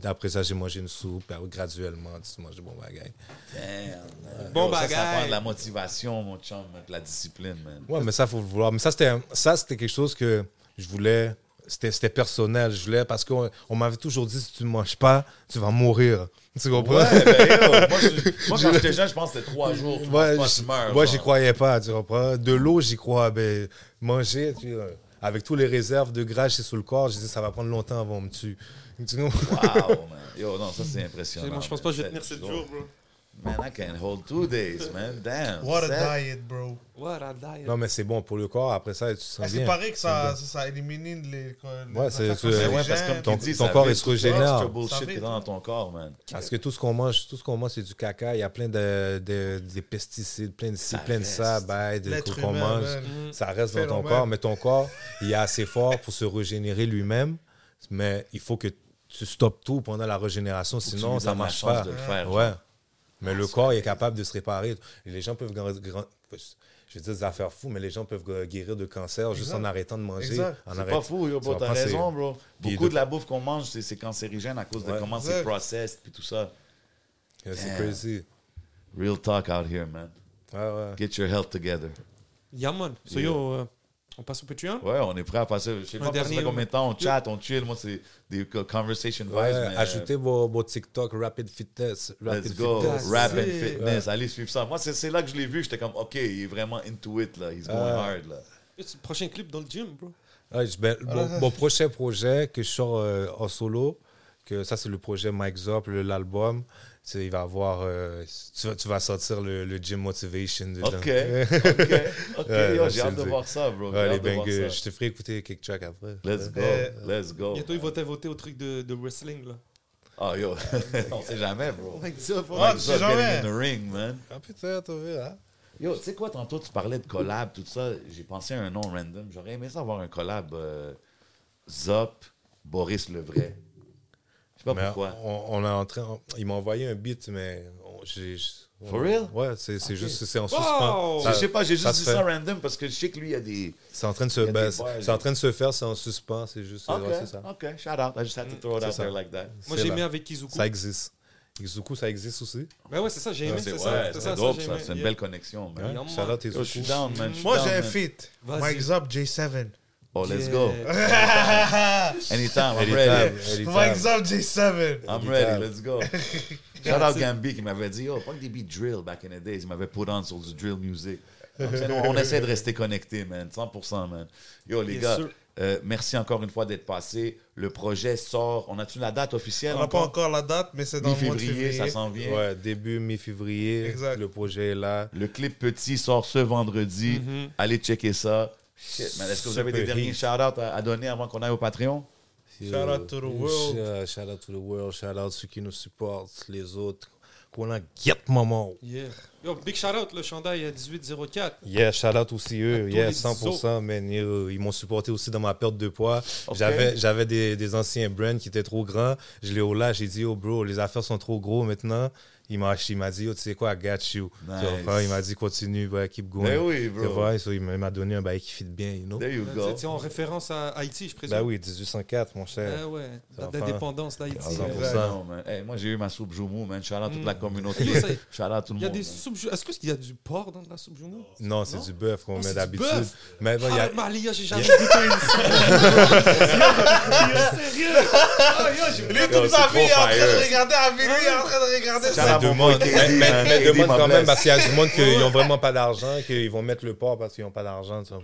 Après ça, j'ai mangé une soupe. puis graduellement, tu manges des bons bagages. Damn. Bon Yo, ça, ça bagaille. prend de la motivation, mon chum, de la discipline, man. Ouais, mais ça, faut le vouloir. Mais ça, c'était ça, c'était quelque chose que je voulais. C'était c'était personnel. Je voulais parce qu'on on m'avait toujours dit si tu ne manges pas, tu vas mourir. Tu comprends? Ouais, ben, moi, je- moi, quand j'étais jeune, je pense que c'était trois jours. Tu Ouais, manges pas, tu meurs. moi, j'y croyais pas, tu comprends? De l'eau, j'y crois. Ben, manger, tu vois, avec tous les réserves de gras que j'ai sur le corps, j'ai dit ça va prendre longtemps avant de me tuer. Tu comprends? Wow, man. Yo, non, ça, c'est impressionnant. Moi, je pense pas que je vais tenir Sept 7 jours, bro. Man, I can hold two days, man. Damn. What a Sept. diet, bro. What a diet. Non, mais c'est bon pour le corps. Après ça, tu te sens bien. c'est pareil que ça, ça, ça élimine les. les Ouais, c'est- c'est- ouais, parce que comme Ton- tu dis, ton corps est se régénère. extra bullshit qui est dans ton corps, man. Parce que tout ce qu'on mange, tout ce qu'on mange, c'est du caca. Il y a plein de, de- des pesticides, plein de ci, Ça plein de ça, ben, de L'être qu'on mange. man. Ça reste dans ton corps, mais ton corps, il est assez fort pour se régénérer lui-même. Mais il faut que tu stoppes tout pendant la régénération, sinon ça la marche chance pas. de le faire, ouais. Mais le corps est capable de se réparer. Les gens peuvent je vais dire des affaires fous, mais les gens peuvent guérir de cancer juste en arrêtant de manger. C'est arrêt- pas fou, yo, Tu bro, t'as raison, bro. Beaucoup de- de la bouffe qu'on mange, c'est cancérigène à cause de Ouais. comment c'est processed puis tout ça. C'est crazy. Real talk out here, man. Ouais. Get your health together. Yeah, man. So, Yeah. yo, euh, on passe au Patreon? Ouais, on est prêt à passer. Je sais Un pas dernier, passer combien de temps, on ouais. chat, on chill. Moi, c'est des co- conversation vibes. Ouais, mais, ajoutez vos, vos TikTok Rapid Fitness. Let's Rapid go. Fitness. Rap and it. fitness. Allez suivre ça. Moi, c'est là que je l'ai vu. J'étais comme, OK, il est vraiment into it, là. He's going Ah. hard, là. C'est le prochain clip dans le gym, bro. Ouais, je- ben, mon, mon prochain projet que je sors euh, en solo, que ça c'est le projet Mike Zop, le- l'album, c'est il va avoir, euh, tu, vas, tu vas sortir le, le gym motivation dedans. OK. OK. Ouais, J'ai hâte de voir ça, bro. J'ai Ouais, les hâte de voir bangers. ça. Je te ferai écouter quelques tracks après. Let's go. Euh, Let's go. Bientôt, ils vont t'inviter au truc de, de wrestling, là. Oh, yo. on sait jamais, bro. Sais Zop getting jamais. in the ring, man. Ah peut-être, on verra. Yo, tu sais quoi, tantôt tu parlais de collab, tout ça. J'ai pensé à un nom random. J'aurais aimé ça avoir un collab euh, Zop, Boris Levray. Je sais pas Mais pourquoi. on, on est en train, on- il m'a envoyé un beat, mais on- j'ai. For real? Ouais, c'est c'est juste, c'est en Wow! suspens. Je sais pas, j'ai juste dit ça random parce que je sais que lui, il y a des. C'est en train de se, a ben, c'est en train de se faire, c'est en suspens, c'est juste, Ok, ouais, c'est ça. ok, shout out. I just had to throw it out ça. there like that. Moi, j'ai aimé avec Kizuku. Ça existe. Izuku, ça existe aussi. Ben ouais, c'est ça, j'ai aimé, C'est ouais, ça. ça, dope. C'est une belle connexion, man. Yeah, Shout out Yo, je suis Izuku. down, man. je suis Moi, j'ai un feat. Vas-y. Mike Zop, J7. Oh, let's go. Anytime, I'm Anytime, ready. anytime. Mike Zop, J7. I'm Anytime. ready, let's go. Shout out Gambi qui m'avait dit, oh, pas que des beats drill back in the days. Il m'avait put on sur du drill music. Donc, nous, on essaie de rester connectés, man. 100%, man. Yo, les Bien gars, sûr. euh, merci encore une fois d'être passés. Le projet sort. On a-tu la date officielle On n'a pas encore? la date, mais c'est dans le mois de Mi-février, février. ça s'en vient. Ouais, début mi-février. Exact. Le projet est là. Le clip petit sort ce vendredi. Mhm. Allez checker ça. Shit, man. Est-ce que vous avez des derniers hit. shout-out à, à donner avant qu'on aille au Patreon? Shout out to the world. Shout, shout out to the world. Shout out ceux qui nous supportent, les autres. Qu'on a get maman. Yeah. Yo, big shout out, le chandail à 1804. Yeah, shout out aussi eux. Yeah, les 100%. Man, yo, ils m'ont supporté aussi dans ma perte de poids. J'avais, j'avais des, des anciens brands qui étaient trop grands. Je l'ai au là, j'ai dit, oh bro, les affaires sont trop gros maintenant. Il m'a, il m'a dit, tu sais quoi, I got you. Tu? Il m'a dit, continue, ouais, keep going. Ben oui, bro. vrai, so, il m'a donné un bail qui fit bien, you know? There you go. C'est en référence à Haïti, je présume? Ben oui, 1804, mon cher. Ah ouais, date d'indépendance d'Haïti. Ah, 100%. Non, man. Hey, moi, j'ai eu ma soupe Joumou, man. Shout out toute la communauté. Yo, ça- Shout out tout le Il y a monde. des soupes. Est-ce qu'il y a du porc dans la soupe journaux Non, c'est du bœuf qu'on Oh, c'est met d'habitude. Mais non, il y a, Arrête, Malia, j'ai jamais goûté une soupe. Sérieux? Ah, Lui, Yo, toute sa vie, il est en train de regarder est en train de regarder ça. Demande, mais, man. demande quand même parce qu'il y a du monde qui n'ont vraiment pas d'argent, qu'ils vont mettre le porc parce qu'ils n'ont pas d'argent. ça-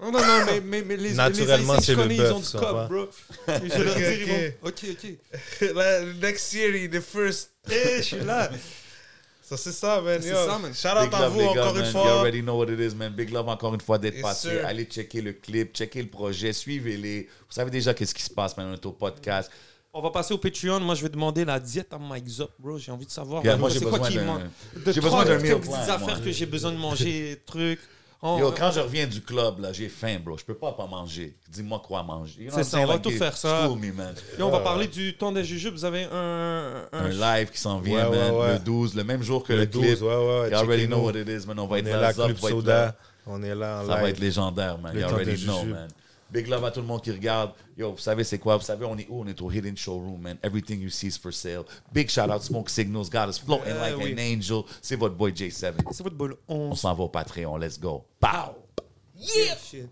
Non, non, mais, mais, mais les, Naturellement, c'est le bœuf, bro. Je leur Ok, dis, ok. Next series, the first. Eh, je suis là. Ça, c'est ça, man. C'est ça, man. Shout out à vous encore une man. You fois. already know what it is, man. Big love encore une fois d'être passé. Allez checker le clip, checker le projet, suivez-les. Vous savez déjà qu'est-ce qui se passe maintenant au podcast. On va passer au Patreon. Moi, je vais demander la diète à Mike Zop, bro. J'ai envie de savoir. Yeah, moi, j'ai c'est quoi besoin d'un- mange. j'ai De besoin d'un meal petites plan, affaires moi. que j'ai besoin de manger, trucs. Yo, quand je reviens du club, là, j'ai faim, bro. Je peux pas pas manger. Dis-moi quoi manger. You know C'est ça, on va Like, tout faire ça. school me, man. Et on va parler du temps des jujubes. Vous avez un, Un live qui s'en vient, Ouais, man. ouais, ouais. Le 12, le même jour que le, Le 12, clip. ouais, ouais. You already know what it is, man. On va On être est là, Club va être Soda. là. On est là en Ça va être légendaire, man. Le You temps already des know, jujubes. man. Big love à tout le monde qui regarde. Yo, vous savez c'est quoi? Vous savez, on est où? On est au Hidden Showroom, man. Everything you see is for sale. Big shout out Smoke Signals. Got us floating Eh like oui. an angel. C'est votre boy J7. C'est votre On 11. s'en va au Patreon. Let's go. Pow! Yeah! Shit. Gang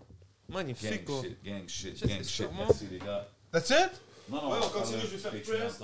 Magnifique, quoi. shit, gang shit, gang shit. Merci, les gars. That's it? Non, non, Ouais, on continue, faire je vais le faire Patreon. press.